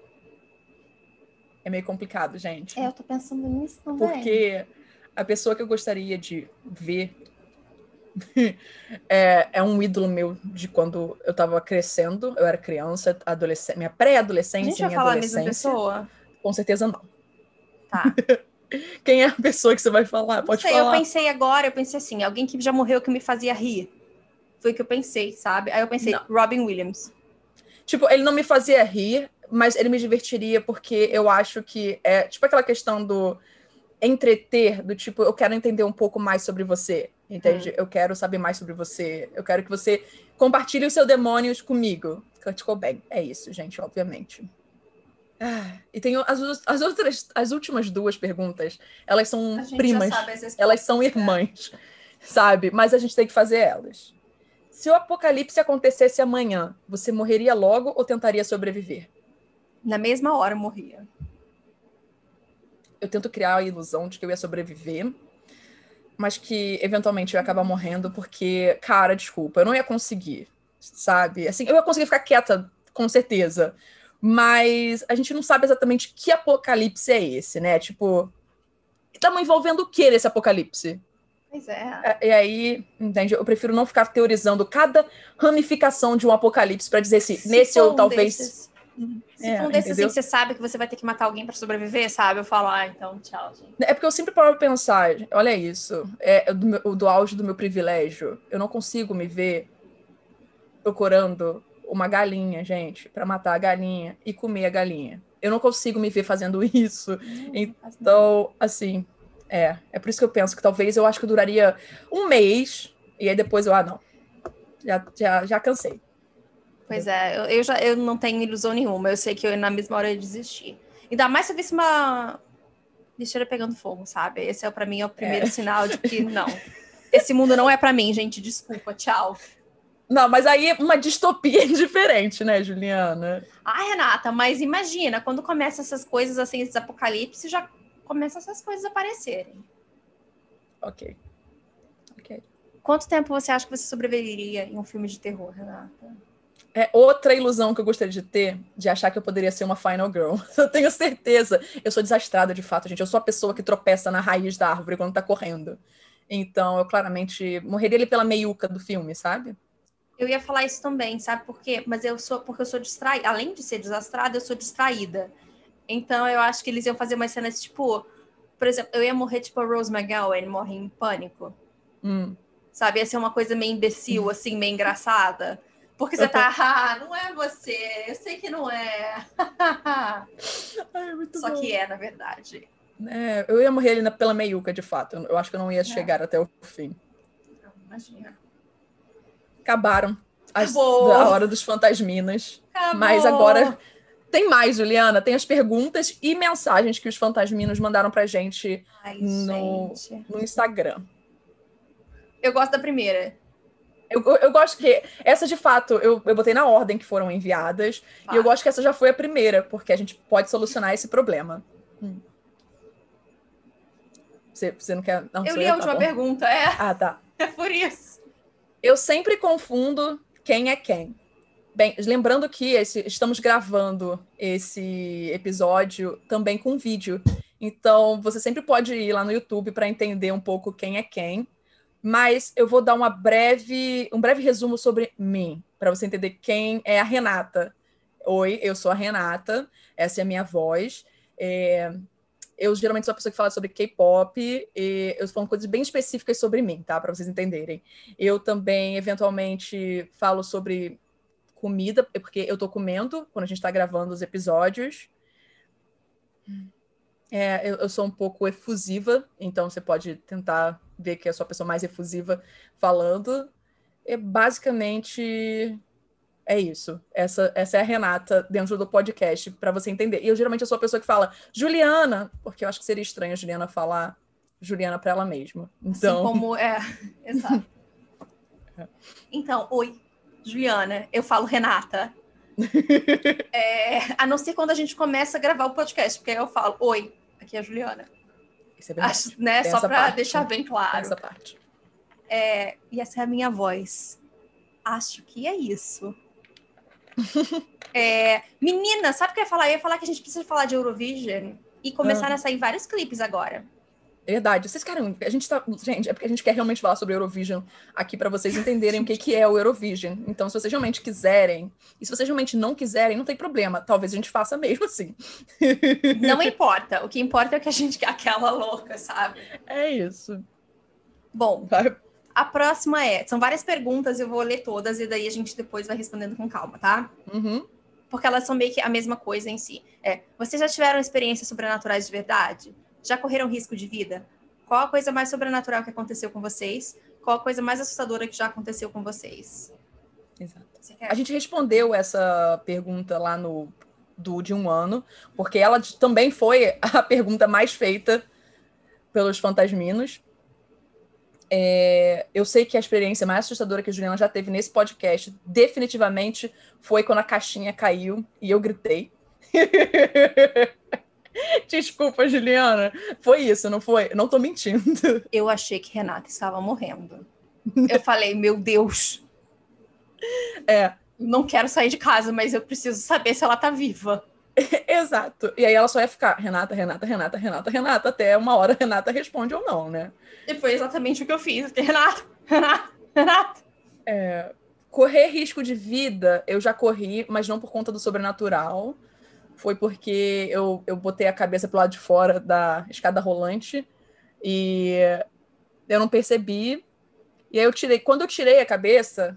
Speaker 2: É meio complicado, gente.
Speaker 1: É, eu tô pensando nisso também.
Speaker 2: Porque a pessoa que eu gostaria de ver <laughs> é, é um ídolo meu de quando eu tava crescendo, eu era criança, adolescente, minha pré-adolescência, minha
Speaker 1: falar a mesma
Speaker 2: adolescência.
Speaker 1: pessoa?
Speaker 2: Com certeza não.
Speaker 1: Tá. <laughs>
Speaker 2: Quem é a pessoa que você vai falar?
Speaker 1: Não
Speaker 2: Pode
Speaker 1: sei,
Speaker 2: falar.
Speaker 1: eu pensei agora, eu pensei assim, alguém que já morreu que me fazia rir. Foi o que eu pensei, sabe? Aí eu pensei,
Speaker 2: Não.
Speaker 1: Robin Williams.
Speaker 2: Tipo, ele não me fazia rir, mas ele me divertiria porque eu acho que é tipo aquela questão do entreter, do tipo, eu quero entender um pouco mais sobre você, entende? Eu quero saber mais sobre você, eu quero que você compartilhe os seus demônios comigo. Kurt Cobain, é isso, gente, obviamente. Ah, e tem as, as outras, as últimas duas perguntas, elas são primas, elas são irmãs, <laughs> sabe? Mas a gente tem que fazer elas. Se o apocalipse acontecesse amanhã, você morreria logo ou tentaria sobreviver?
Speaker 1: Na mesma hora eu morria.
Speaker 2: Eu tento criar a ilusão de que eu ia sobreviver, mas que eventualmente eu ia acabar morrendo porque, cara, desculpa, eu não ia conseguir, sabe? Assim, eu ia conseguir ficar quieta, com certeza. Mas a gente não sabe exatamente que apocalipse é esse, né? Tipo, estamos envolvendo o que nesse apocalipse?
Speaker 1: Pois é.
Speaker 2: É, E aí, entende? Eu prefiro não ficar teorizando cada ramificação de um apocalipse para dizer se,
Speaker 1: Se
Speaker 2: nesse ou talvez.
Speaker 1: desses- Se
Speaker 2: É,
Speaker 1: for um desses assim que você sabe que você vai ter que matar alguém pra sobreviver, sabe? Eu falo, ah, então tchau, gente.
Speaker 2: É porque eu sempre paro pra pensar, olha isso, é do, meu- do auge do meu privilégio. Eu não consigo me ver procurando uma galinha, gente, pra matar a galinha e comer a galinha. Eu não consigo me ver fazendo <laughs> isso. Então, assim, é. É por isso que eu penso que talvez eu acho que duraria um mês, e aí depois eu, ah, não. Já, já, já cansei.
Speaker 1: Pois é, eu, eu já eu não tenho ilusão nenhuma. Eu sei que eu na mesma hora ia desistir. Ainda mais se eu visse uma lixeira pegando fogo, sabe? Esse é para mim é o primeiro sinal de que <laughs> não. Esse mundo não é pra mim, gente. Desculpa, tchau.
Speaker 2: Não, mas aí uma distopia é <laughs> diferente, né, Juliana?
Speaker 1: Ah, Renata, mas imagina, quando começam essas coisas assim, esses apocalipse, já começam essas coisas a aparecerem.
Speaker 2: Ok. Ok.
Speaker 1: Quanto tempo você acha que você sobreviveria em um filme de terror, Renata?
Speaker 2: É outra ilusão que eu gostaria de ter, de achar que eu poderia ser uma final girl. <laughs> Eu tenho certeza. Eu sou desastrada, de fato, gente. Eu sou a pessoa que tropeça na raiz da árvore quando tá correndo. Então, eu claramente morreria ali pela meiuca do filme, sabe?
Speaker 1: Eu ia falar isso também, sabe por quê? Mas eu sou, porque eu sou distraída. Além de ser desastrada, eu sou distraída. Então, eu acho que eles iam fazer umas cenas, tipo... Por exemplo, eu ia morrer tipo a Rose McGowan, morre em pânico.
Speaker 2: Hum.
Speaker 1: Sabe? Ia ser uma coisa meio imbecil, assim, meio engraçada. Porque você tá, ah, não é você, eu sei que não é.
Speaker 2: Ai,
Speaker 1: Só
Speaker 2: bom.
Speaker 1: que é, na verdade.
Speaker 2: É, eu ia morrer ali na- pela meiuca, de fato. Eu acho que eu não ia chegar até o fim.
Speaker 1: Imagina.
Speaker 2: Acabaram as,
Speaker 1: Acabou.
Speaker 2: a hora dos fantasminas.
Speaker 1: Acabou.
Speaker 2: Mas agora tem mais, Juliana. Tem as perguntas e mensagens que os fantasminos mandaram pra gente
Speaker 1: Ai,
Speaker 2: no-
Speaker 1: gente.
Speaker 2: no Instagram.
Speaker 1: Eu gosto da primeira.
Speaker 2: Eu, eu- gosto que essa, de fato, eu, eu botei na ordem que foram enviadas. E eu gosto que essa já foi a primeira, porque a gente pode solucionar esse problema. Hum. Você, você não quer. Não,
Speaker 1: Eu li a
Speaker 2: tá
Speaker 1: última
Speaker 2: bom.
Speaker 1: pergunta, é,
Speaker 2: Ah, tá. <laughs>
Speaker 1: é por isso.
Speaker 2: Eu sempre confundo quem é quem. Bem, lembrando que esse- estamos gravando esse episódio também com vídeo. Então, você sempre pode ir lá no YouTube para entender um pouco quem é quem. Mas eu vou dar uma breve, um breve resumo sobre mim, para você entender quem é a Renata. Oi, eu sou a Renata, essa é a minha voz. É, eu geralmente sou a pessoa que fala sobre K-pop e eu falo coisas bem específicas sobre mim, tá? Para vocês entenderem. Eu também, eventualmente, falo sobre comida, porque eu tô comendo quando a gente tá gravando os episódios. É, eu, eu sou um pouco efusiva, então você pode tentar ver que sou a pessoa mais efusiva falando. É basicamente é isso. Essa, essa é a Renata dentro do podcast, para você entender. E eu geralmente eu sou a pessoa que fala Juliana, porque eu acho que seria estranho a Juliana falar Juliana para ela mesma. Então,
Speaker 1: Assim como é. <laughs> Exato. Então, oi, Juliana. Eu falo Renata. É, a não ser quando a gente começa a gravar o podcast, porque aí eu falo, oi, aqui é a Juliana.
Speaker 2: isso é verdade.
Speaker 1: Acho, né?
Speaker 2: Tem
Speaker 1: Só para deixar bem claro.
Speaker 2: Essa parte.
Speaker 1: É, e essa é a minha voz. Acho que é isso. <laughs> É, menina, sabe o que eu ia falar? Eu ia falar que a gente precisa falar de Eurovision e começaram
Speaker 2: Ah.
Speaker 1: a sair vários clipes agora.
Speaker 2: Verdade. Vocês querem. A gente tá. Gente, é porque a gente quer realmente falar sobre Eurovision aqui para vocês entenderem o que, que é o Eurovision. Então, se vocês realmente quiserem, e se vocês realmente não quiserem, não tem problema. Talvez a gente faça mesmo assim.
Speaker 1: Não importa. O que importa é que a gente aquela louca, sabe?
Speaker 2: É isso.
Speaker 1: Bom,
Speaker 2: Vai.
Speaker 1: a próxima é. São várias perguntas, eu vou ler todas e daí a gente depois vai respondendo com calma, tá?
Speaker 2: Uhum.
Speaker 1: Porque elas são meio que a mesma coisa em si. É, vocês já tiveram experiências sobrenaturais de verdade? Já correram risco de vida? Qual a coisa mais sobrenatural que aconteceu com vocês? Qual a coisa mais assustadora que já aconteceu com vocês?
Speaker 2: Exato.
Speaker 1: Você?
Speaker 2: A gente respondeu essa pergunta lá no do de um ano, porque ela também foi <laughs> a pergunta mais feita pelos fantasminos. É, eu sei que a experiência mais assustadora que a Juliana já teve nesse podcast, definitivamente, foi quando a caixinha caiu e eu gritei. <laughs> <laughs> Desculpa, Juliana. Foi isso, não foi? Não tô mentindo. <laughs>
Speaker 1: Eu achei que Renata estava morrendo. Eu falei, meu Deus,
Speaker 2: É,
Speaker 1: não quero sair de casa, mas eu preciso saber se ela tá viva. <laughs>
Speaker 2: exato. E aí ela só ia ficar Renata, Renata, Renata, Renata, Renata, até uma hora Renata responde ou não, né?
Speaker 1: E foi exatamente o que eu fiz. Renata, Renata, Renata.
Speaker 2: Correr risco de vida, eu já corri, mas não por conta do sobrenatural. Foi porque eu, eu botei a cabeça pro lado de fora da escada rolante e eu não percebi. E aí eu tirei. Quando eu tirei a cabeça,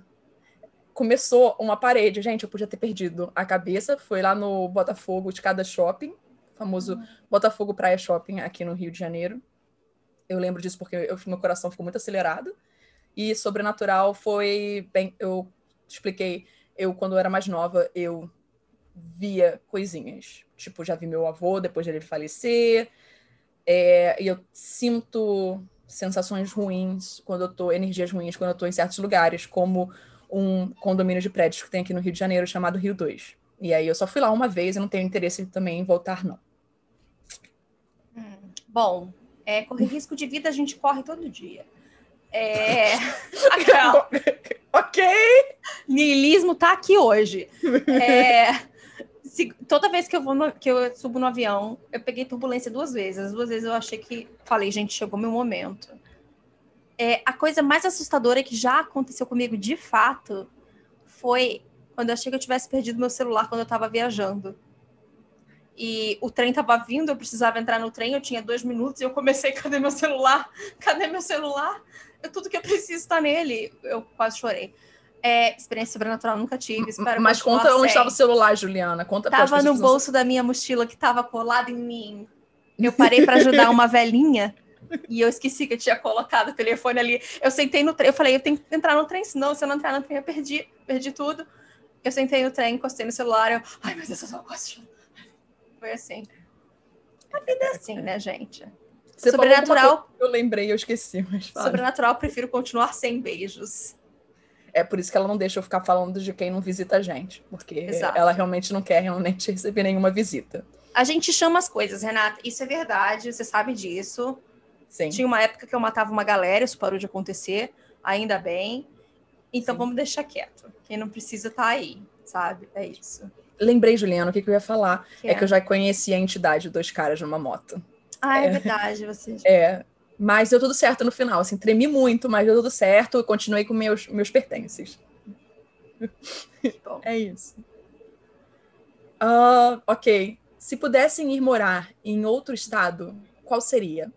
Speaker 2: começou uma parede. Gente, eu podia ter perdido a cabeça. Foi lá no Botafogo de cada shopping, famoso Botafogo Praia Shopping aqui no Rio de Janeiro. Eu lembro disso porque eu, meu coração ficou muito acelerado. E sobrenatural foi, bem, eu expliquei, eu quando eu era mais nova, eu via coisinhas. Tipo, já vi meu avô depois dele falecer. É, e eu sinto sensações ruins quando eu tô, energias ruins quando eu tô em certos lugares, como um condomínio de prédios que tem aqui no Rio de Janeiro chamado Rio 2. E aí eu só fui lá uma vez e não tenho interesse também em voltar, não.
Speaker 1: Hum, bom, é, correr risco de vida a gente corre todo dia. É... <laughs> Aquela...
Speaker 2: ok!
Speaker 1: Niilismo tá aqui hoje. É... Se... Toda vez que eu vou no... que eu subo no avião, eu peguei turbulência duas vezes. As duas vezes eu achei que falei, gente, chegou meu momento. É... A coisa mais assustadora que já aconteceu comigo de fato foi quando eu achei que eu tivesse perdido meu celular quando eu estava viajando. E o trem estava vindo, eu precisava entrar no trem, eu tinha dois minutos e eu comecei, <laughs> cadê meu celular? Cadê meu celular? Eu, tudo que eu preciso está nele. Eu quase chorei. É, experiência sobrenatural nunca tive. Espero
Speaker 2: Mas conta onde estava o celular, Juliana. Conta
Speaker 1: Tava no bolso da minha mochila que estava colado em mim. Eu parei para ajudar uma velhinha e eu esqueci que eu tinha colocado o telefone ali. Eu sentei no trem, eu falei, eu tenho que entrar no trem, senão se eu não entrar no trem eu perdi, perdi tudo. Eu sentei no trem, encostei no celular, eu, ai meu Deus, eu só gosto. Foi assim. A vida é assim, né, gente?
Speaker 2: Você Sobrenatural. Eu lembrei, eu esqueci, mas fala.
Speaker 1: Sobrenatural, prefiro continuar sem beijos.
Speaker 2: É por isso que ela não deixa eu ficar falando de quem não visita a gente. Porque Exato. ela realmente não quer realmente <laughs> receber nenhuma visita.
Speaker 1: A gente chama as coisas, Renata. Isso é verdade, você sabe disso.
Speaker 2: Sim.
Speaker 1: Tinha uma época que eu matava uma galera, isso parou de acontecer, ainda bem. Então Sim. vamos deixar quieto. Quem não precisa tá aí, sabe? É isso.
Speaker 2: Lembrei, Juliana, o que, que eu ia falar. Que é? é? que eu já conheci a entidade dois caras numa moto.
Speaker 1: Ah, é, é verdade, você. <laughs>
Speaker 2: É. Mas deu tudo certo no final, assim, tremi muito, mas deu tudo certo, continuei com meus, meus pertences. <laughs> Bom. É isso. Uh, ok. Se pudessem ir morar em outro estado, qual seria?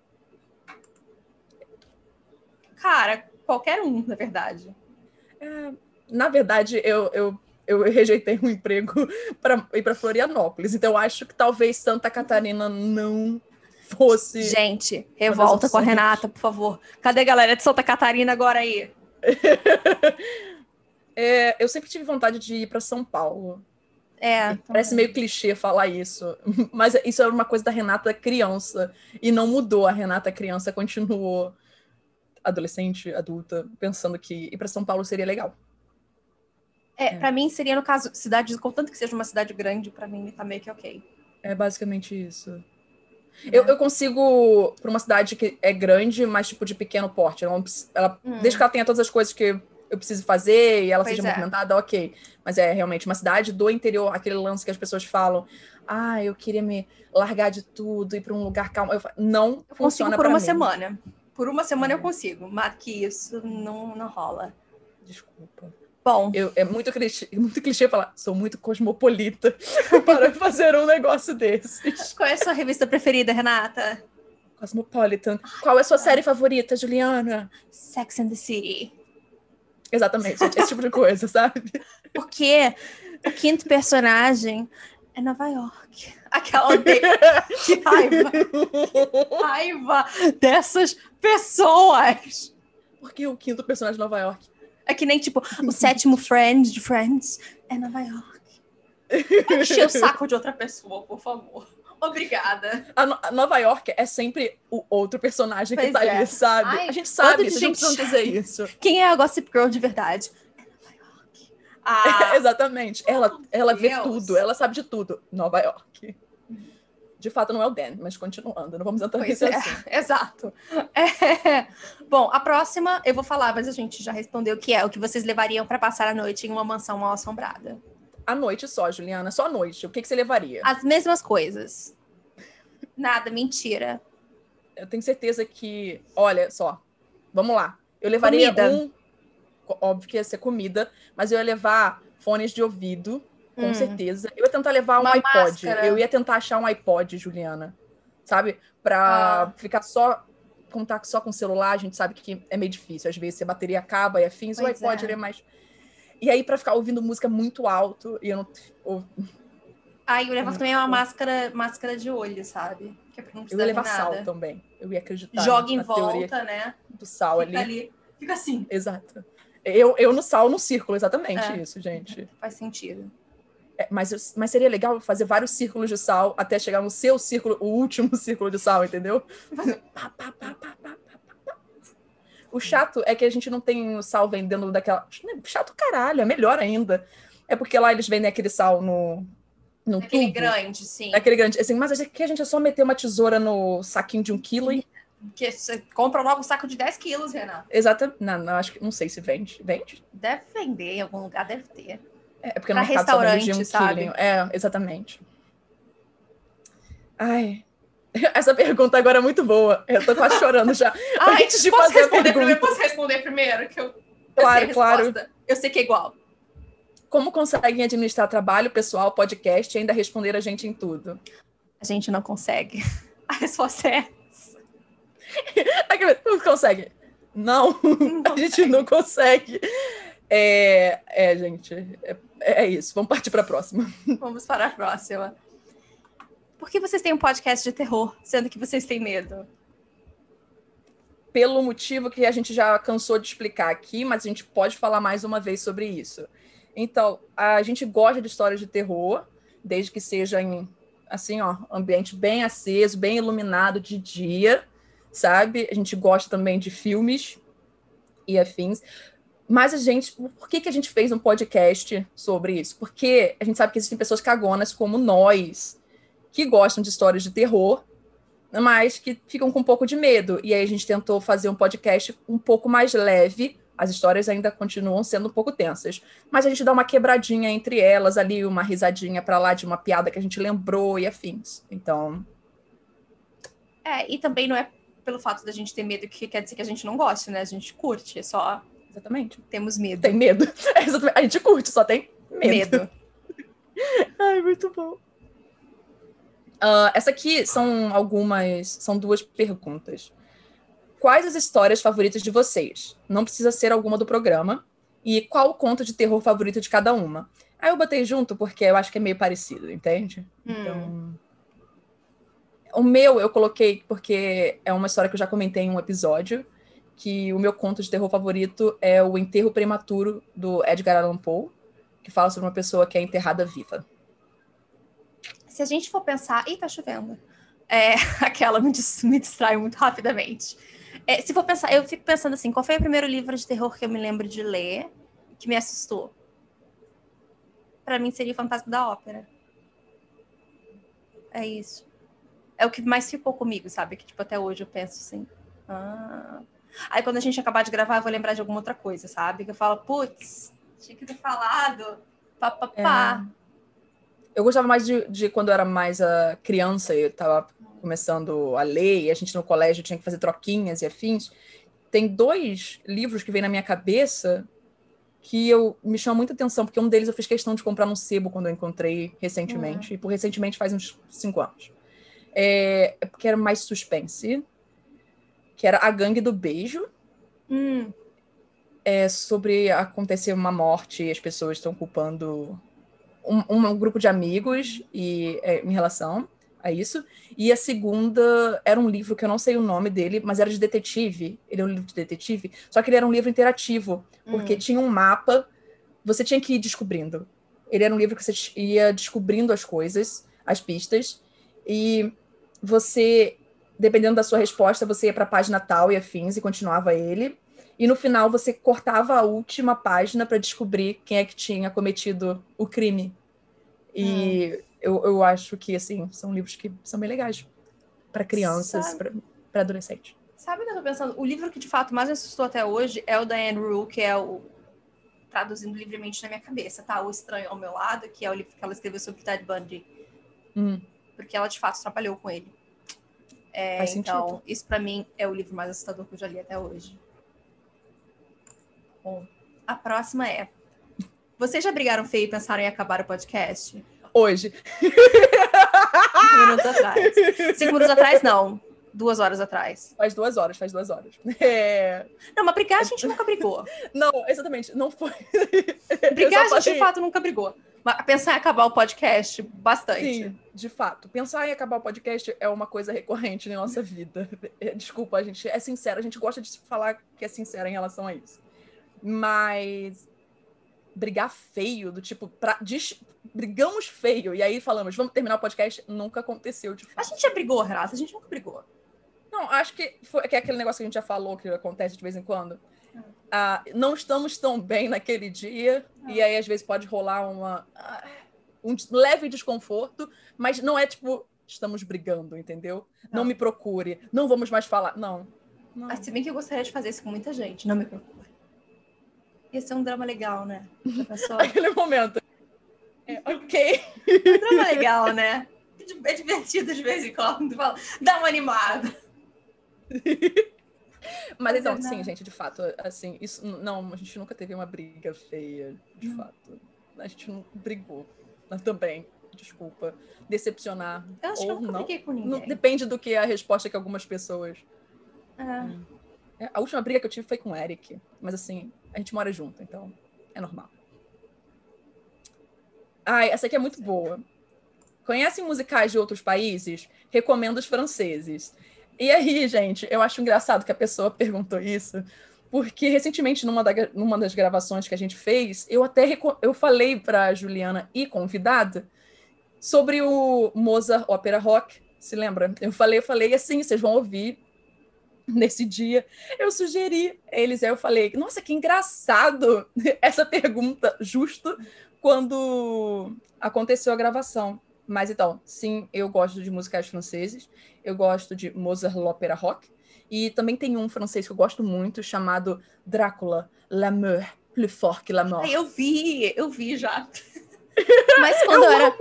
Speaker 1: Cara, qualquer um, na verdade.
Speaker 2: É, na verdade, eu, eu, eu rejeitei um emprego <laughs> para ir para Florianópolis. Então, acho que talvez Santa Catarina não fosse.
Speaker 1: Gente, revolta com a Renata, por favor. Cadê a galera de Santa Catarina agora aí? <laughs>
Speaker 2: é, eu sempre tive vontade de ir para São Paulo.
Speaker 1: É.
Speaker 2: Parece meio clichê falar isso, <laughs> mas isso era uma coisa da Renata criança e não mudou. A Renata criança continuou adolescente, adulta, pensando que ir para São Paulo seria legal.
Speaker 1: É, é. para mim seria no caso cidade, contanto que seja uma cidade grande, para mim tá meio que ok.
Speaker 2: É basicamente isso. Eu, eu consigo, para uma cidade que é grande, mas tipo de pequeno porte. Ela, ela hum. Desde que ela tenha todas as coisas que eu preciso fazer e ela pois seja é. movimentada, ok. Mas é realmente uma cidade do interior, aquele lance que as pessoas falam. Ah, eu queria me largar de tudo, ir para um lugar calmo. Eu, não eu funciona
Speaker 1: por uma
Speaker 2: mim.
Speaker 1: semana. Por uma semana é. eu consigo, mas que isso não, não rola.
Speaker 2: Desculpa.
Speaker 1: Bom.
Speaker 2: Eu, é muito clichê, <laughs> muito clichê falar, sou muito cosmopolita <laughs> para fazer um negócio desses.
Speaker 1: Qual é a sua revista preferida, Renata?
Speaker 2: Cosmopolitan. Qual é a sua série favorita, Juliana?
Speaker 1: Sex and the City.
Speaker 2: Exatamente, esse tipo de coisa, sabe? <laughs>
Speaker 1: Porque o quinto personagem é Nova York. Aquela de... que raiva. Que raiva dessas pessoas.
Speaker 2: Por que o quinto personagem de Nova York?
Speaker 1: É que nem, tipo, o sétimo Friends de Friends é Nova York. Vai encher o saco de outra pessoa, por favor. Obrigada.
Speaker 2: A, no a, Nova York é sempre o outro personagem pois que tá é. ali, sabe? Ai, a gente sabe isso, a gente não dizer isso.
Speaker 1: Quem é a Gossip Girl de verdade? É Nova York.
Speaker 2: Ah, <laughs> Exatamente. Ela, ela vê tudo, ela sabe de tudo. Nova York. De fato, não é o Dan, mas continuando, não vamos entrar pois nesse é, assunto. <laughs>
Speaker 1: Exato. É. <laughs> Bom, a próxima eu vou falar, mas a gente já respondeu que é o que vocês levariam para passar a noite em uma mansão mal assombrada.
Speaker 2: A noite só, Juliana, só a noite. O que, que você levaria?
Speaker 1: As mesmas coisas. Nada, mentira.
Speaker 2: Eu tenho certeza que, olha só, vamos lá. Eu levaria comida. um, óbvio que ia ser comida, mas eu ia levar fones de ouvido com hum. certeza. Eu ia tentar levar um iPod. Máscara. Eu ia tentar achar um iPod, Juliana. Sabe? Pra ah. ficar só. Contar só com o celular, a gente sabe que é meio difícil. Às vezes a bateria acaba e afins, pois o iPod é. é mais. E aí, para ficar ouvindo música muito alto, e eu não.
Speaker 1: Ah, eu levo também uma máscara, máscara de olho, sabe?
Speaker 2: Que é não eu ia levar sal também. Eu ia acreditar.
Speaker 1: Joga em volta, né?
Speaker 2: Do sal
Speaker 1: Fica
Speaker 2: ali.
Speaker 1: ali. Fica assim.
Speaker 2: Exato. Eu, eu no sal, no círculo, exatamente é. isso, gente.
Speaker 1: Faz sentido.
Speaker 2: É, mas, mas seria legal fazer vários círculos de sal até chegar no seu círculo, o último <laughs> círculo de sal, entendeu? O chato é que a gente não tem o sal vendendo daquela. Chato caralho, é melhor ainda. É porque lá eles vendem aquele sal no. no
Speaker 1: Aquele
Speaker 2: tubo.
Speaker 1: grande, sim.
Speaker 2: Aquele grande. Assim, mas aqui a gente é só meter uma tesoura no saquinho de um quilo e.
Speaker 1: Que você compra logo um saco de 10 quilos, Renan.
Speaker 2: Exatamente. Não, não, acho que. Não sei se vende. Vende?
Speaker 1: Deve vender em algum lugar, deve ter.
Speaker 2: É porque
Speaker 1: Pra
Speaker 2: no mercado só vende de um
Speaker 1: restaurante, sabe?
Speaker 2: quilinho. É, exatamente. Ai. <laughs> Essa pergunta agora é muito boa. Eu tô quase chorando já. <laughs>
Speaker 1: Ai,
Speaker 2: Antes de
Speaker 1: posso
Speaker 2: fazer a
Speaker 1: responder
Speaker 2: pergunta.
Speaker 1: primeiro? Posso responder primeiro? Que eu, eu
Speaker 2: Claro,
Speaker 1: a
Speaker 2: claro.
Speaker 1: Eu sei que é igual.
Speaker 2: Como conseguem administrar trabalho, pessoal, podcast e ainda responder a gente em tudo?
Speaker 1: A gente não consegue. <laughs> A resposta é
Speaker 2: Aqui, Não consegue. Não, a gente não consegue. É, é gente, é, é isso. Vamos partir para a próxima. <laughs>
Speaker 1: Vamos para a próxima. Por que vocês têm um podcast de terror, sendo que vocês têm medo?
Speaker 2: Pelo motivo que a gente já cansou de explicar aqui, mas a gente pode falar mais uma vez sobre isso. Então, a gente gosta de histórias de terror, desde que seja em assim, ó, ambiente bem aceso, bem iluminado de dia, sabe? A gente gosta também de filmes e afins. Mas a gente, por que, que a gente fez um podcast sobre isso? Porque a gente sabe que existem pessoas cagonas como nós, que gostam de histórias de terror, mas que ficam com um pouco de medo. E aí a gente tentou fazer um podcast um pouco mais leve. As histórias ainda continuam sendo um pouco tensas, mas a gente dá uma quebradinha entre elas ali, uma risadinha para lá de uma piada que a gente lembrou e afins. Então,
Speaker 1: É, e também não é pelo fato da gente ter medo que quer dizer que a gente não gosta, né? A gente curte, é só
Speaker 2: exatamente.
Speaker 1: temos medo.
Speaker 2: Tem medo. <laughs> É. A gente curte, só tem medo.
Speaker 1: medo. <laughs>
Speaker 2: Ai, muito bom. Ah, essa aqui são algumas, são duas perguntas. Quais as histórias favoritas de vocês? Não precisa ser alguma do programa. E qual o conto de terror favorito de cada uma? Aí eu botei junto porque eu acho que é meio parecido, entende?
Speaker 1: Hum.
Speaker 2: Então. O meu eu coloquei porque é uma história que eu já comentei em um episódio. Que o meu conto de terror favorito é O Enterro Prematuro, do Edgar Allan Poe, que fala sobre uma pessoa que é enterrada viva.
Speaker 1: Se a gente for pensar. Ih, tá chovendo. É, <laughs> aquela me, me distrai muito rapidamente. É, se for pensar, eu fico pensando assim: qual foi o primeiro livro de terror que eu me lembro de ler que me assustou? Pra mim seria Fantasma da Ópera. É isso. É o que mais ficou comigo, sabe? Que tipo, até hoje eu penso assim. Ah. Aí quando a gente acabar de gravar, eu vou lembrar de alguma outra coisa, sabe? Que eu falo, putz, tinha que ter falado. Pá, pá, pá.
Speaker 2: Eu gostava mais de, de quando eu era mais a criança e eu tava começando a ler, e a gente no colégio tinha que fazer troquinhas e afins. Tem dois livros que vêm na minha cabeça que eu me chama muita atenção, porque um deles eu fiz questão de comprar num sebo quando eu encontrei recentemente, e por recentemente faz uns cinco anos. É, é porque era mais suspense, que era A Gangue do Beijo,
Speaker 1: Hum,
Speaker 2: é sobre acontecer uma morte e as pessoas estão culpando um, um grupo de amigos e é, em relação a isso. E a segunda era um livro que eu não sei o nome dele, mas era de detetive. Ele é um livro de detetive, só que ele era um livro interativo, porque
Speaker 1: hum.
Speaker 2: tinha um mapa, você tinha que ir descobrindo. Ele era um livro que você ia descobrindo as coisas, as pistas, e você, dependendo da sua resposta, você ia para a página tal e afins e continuava ele. E no final você cortava a última página para descobrir quem é que tinha cometido o crime. E eu, eu acho que assim são livros que são bem legais para crianças, para adolescentes.
Speaker 1: Sabe o que eu tô pensando? O livro que de fato mais me assustou até hoje é o da Anne Rule, que é o. Traduzindo livremente na minha cabeça, tá? O Estranho ao Meu Lado, que é o livro que ela escreveu sobre o Ted Bundy.
Speaker 2: Hum,
Speaker 1: Porque ela de fato trabalhou com ele. É,
Speaker 2: Faz
Speaker 1: então,
Speaker 2: sentido.
Speaker 1: isso pra mim é o livro mais assustador que eu já li até hoje. Bom, a próxima é. Vocês já brigaram feio e pensaram em acabar o podcast?
Speaker 2: Hoje.
Speaker 1: Cinco minutos atrás. Cinco minutos atrás, não. Duas horas atrás.
Speaker 2: Faz duas horas, faz duas horas. <laughs> É,
Speaker 1: Não, mas brigar a gente nunca brigou.
Speaker 2: Não, exatamente, não foi. <laughs>
Speaker 1: Brigar a gente de fato nunca brigou. Pensar em acabar o podcast, bastante.
Speaker 2: Sim, de fato. Pensar em acabar o podcast é uma coisa recorrente na nossa vida. <laughs> É, Desculpa, a gente é sincera, a gente gosta de falar que é sincera em relação a isso. Mas brigar feio, do tipo, pra, dis- brigamos feio, e aí falamos, vamos terminar o podcast, nunca aconteceu de
Speaker 1: A
Speaker 2: fato.
Speaker 1: gente já brigou, Renata? A gente nunca brigou.
Speaker 2: Não, acho que, foi, que é aquele negócio que a gente já falou, que acontece de vez em quando. Ah, não estamos tão bem naquele dia, e aí às vezes pode rolar uma, ah, um leve desconforto, mas não é tipo, estamos brigando, entendeu? Não,
Speaker 1: Não.
Speaker 2: me procure, não vamos mais falar. Não. não.
Speaker 1: Ah, Se bem que eu gostaria de fazer isso com muita gente, não me procure. Ia ser um drama legal, né? <laughs>
Speaker 2: Aquele momento. É, <laughs> ok.
Speaker 1: um drama legal, né? É divertido de vez em quando. Fala, Dá uma animada. <laughs> <laughs>
Speaker 2: Mas então,
Speaker 1: Fazer
Speaker 2: sim,
Speaker 1: nada.
Speaker 2: gente, de fato, assim, isso não, a gente nunca teve uma briga feia, de
Speaker 1: Hum.
Speaker 2: fato. A gente não brigou. Mas também, desculpa, decepcionar
Speaker 1: Eu acho que eu
Speaker 2: ou
Speaker 1: nunca
Speaker 2: não.
Speaker 1: briguei com
Speaker 2: Não-
Speaker 1: ninguém.
Speaker 2: depende do que é a resposta que algumas pessoas.
Speaker 1: É.
Speaker 2: É, A última briga que eu tive foi com o Eric, mas assim, a gente mora junto, então é normal. Ai, essa aqui é muito boa. Conhecem musicais de outros países? Recomendo os franceses. E aí, gente, eu acho engraçado que a pessoa perguntou isso, porque recentemente, numa, da- numa das gravações que a gente fez, eu até eu falei para Juliana e convidada sobre o Mozart Opera Rock. Se lembra? Eu falei, eu falei assim, vocês vão ouvir nesse dia. Eu sugeri eles, aí eu falei, nossa, que engraçado <laughs> essa pergunta, justo quando aconteceu a gravação. Mas então, sim, eu gosto de musicais franceses, eu gosto de Mozart l'Opéra Rock, e também tem um francês que eu gosto muito, chamado Drácula, L'amour, plus fort que la mort.
Speaker 1: Eu vi, eu vi já. <laughs> Mas quando eu, era,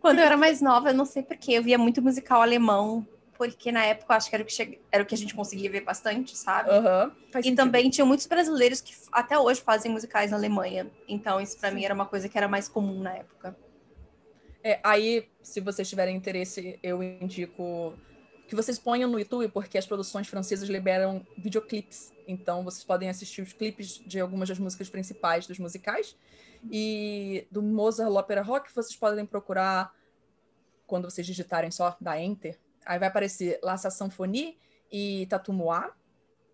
Speaker 1: quando eu era mais nova, eu não sei porquê, eu via muito musical alemão, porque na época eu acho que era o que, che- era o que a gente conseguia ver bastante, sabe?
Speaker 2: Faz
Speaker 1: E
Speaker 2: sentido.
Speaker 1: também tinha muitos brasileiros que até hoje fazem musicais na Alemanha. Então, isso pra mim era uma coisa que era mais comum na época.
Speaker 2: É, aí, se vocês tiverem interesse, eu indico que vocês ponham no YouTube, porque as produções francesas liberam videoclipes. Então, vocês podem assistir os clipes de algumas das músicas principais dos musicais. E do Mozart l'Opera Rock, vocês podem procurar, quando vocês digitarem só, da Enter, aí vai aparecer La Symphonie e Tatu Moi.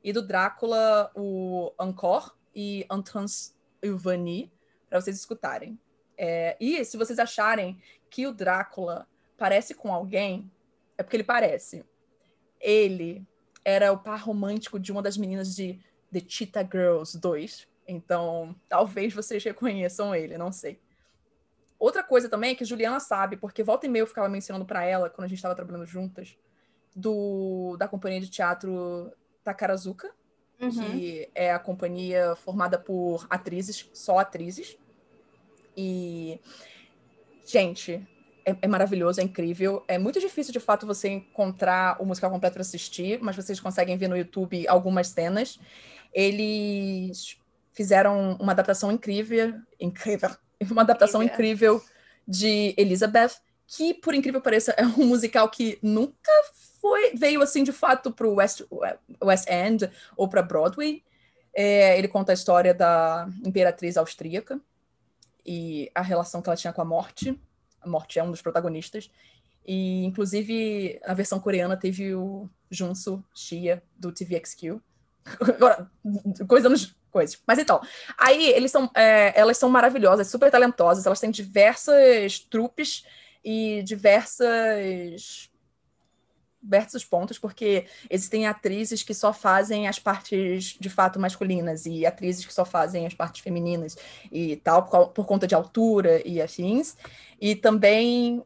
Speaker 2: E do Drácula, o Encore e Entrance Vanille, para vocês escutarem. É, e se vocês acharem que o Drácula parece com alguém, é porque ele parece. Ele era o par romântico de uma das meninas de The Cheetah Girls 2. Então, talvez vocês reconheçam ele, não sei. Outra coisa também é que Juliana sabe, porque volta e meia eu ficava mencionando para ela, quando a gente estava trabalhando juntas, do, da companhia de teatro Takarazuka,
Speaker 1: Uhum.
Speaker 2: que é a companhia formada por atrizes, só atrizes. E, gente, é, é maravilhoso, é incrível. É muito difícil, de fato, você encontrar o musical completo para assistir, mas vocês conseguem ver no YouTube algumas cenas. Eles fizeram uma adaptação incrível, incrível, <laughs> uma adaptação
Speaker 1: Incrível.
Speaker 2: incrível de Elizabeth, que, por incrível que pareça, é um musical que nunca foi veio assim de fato para o West, West End ou para Broadway. É, ele conta a história da imperatriz austríaca e a relação que ela tinha com a morte. A morte é um dos protagonistas. E, inclusive, a versão coreana teve o Junsu Shia, do TVXQ. <laughs> Agora, coisa nos coisas. Mas então, aí eles são, é, elas são maravilhosas, super talentosas, elas têm diversas trupes e diversas diversos pontos, porque existem atrizes que só fazem as partes de fato masculinas e atrizes que só fazem as partes femininas e tal, por, por conta de altura e afins. E também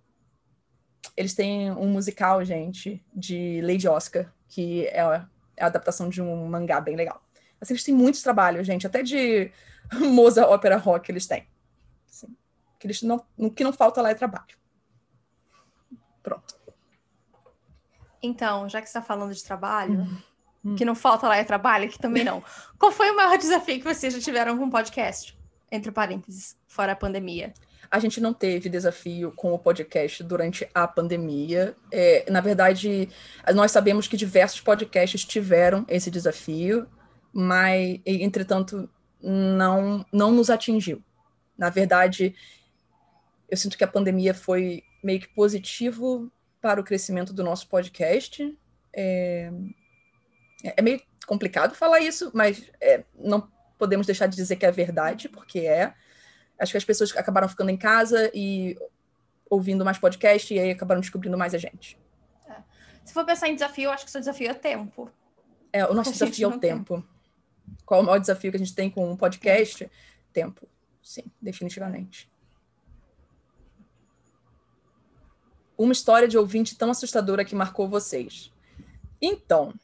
Speaker 2: eles têm um musical, gente, de Lady Oscar, que é a, é adaptação de um mangá bem legal. Assim, eles têm muitos trabalhos, gente, até de <laughs> Mozart Opera Rock eles têm. Assim, que, eles não, o que não falta lá é trabalho. Pronto.
Speaker 1: Então, já que você está falando de trabalho,
Speaker 2: Hum.
Speaker 1: que não falta lá é trabalho, que também não. <laughs> Qual foi o maior desafio que vocês já tiveram com o podcast? Entre parênteses, fora a pandemia.
Speaker 2: A gente não teve desafio com o podcast durante a pandemia. É, na verdade, nós sabemos que diversos podcasts tiveram esse desafio, mas, entretanto, não, não nos atingiu. Na verdade, eu sinto que a pandemia foi meio que positivo para o crescimento do nosso podcast. É, é meio complicado falar isso, mas é, não podemos deixar de dizer que é verdade, porque é. Acho que as pessoas acabaram ficando em casa e ouvindo mais podcast e aí acabaram descobrindo mais a gente.
Speaker 1: Se for pensar em desafio, acho que o seu desafio é tempo.
Speaker 2: É, o nosso desafio é o
Speaker 1: não tem.
Speaker 2: tempo. Qual o maior desafio que a gente tem com um podcast? Tempo. Sim, definitivamente. Uma história de ouvinte tão assustadora que marcou vocês. Então,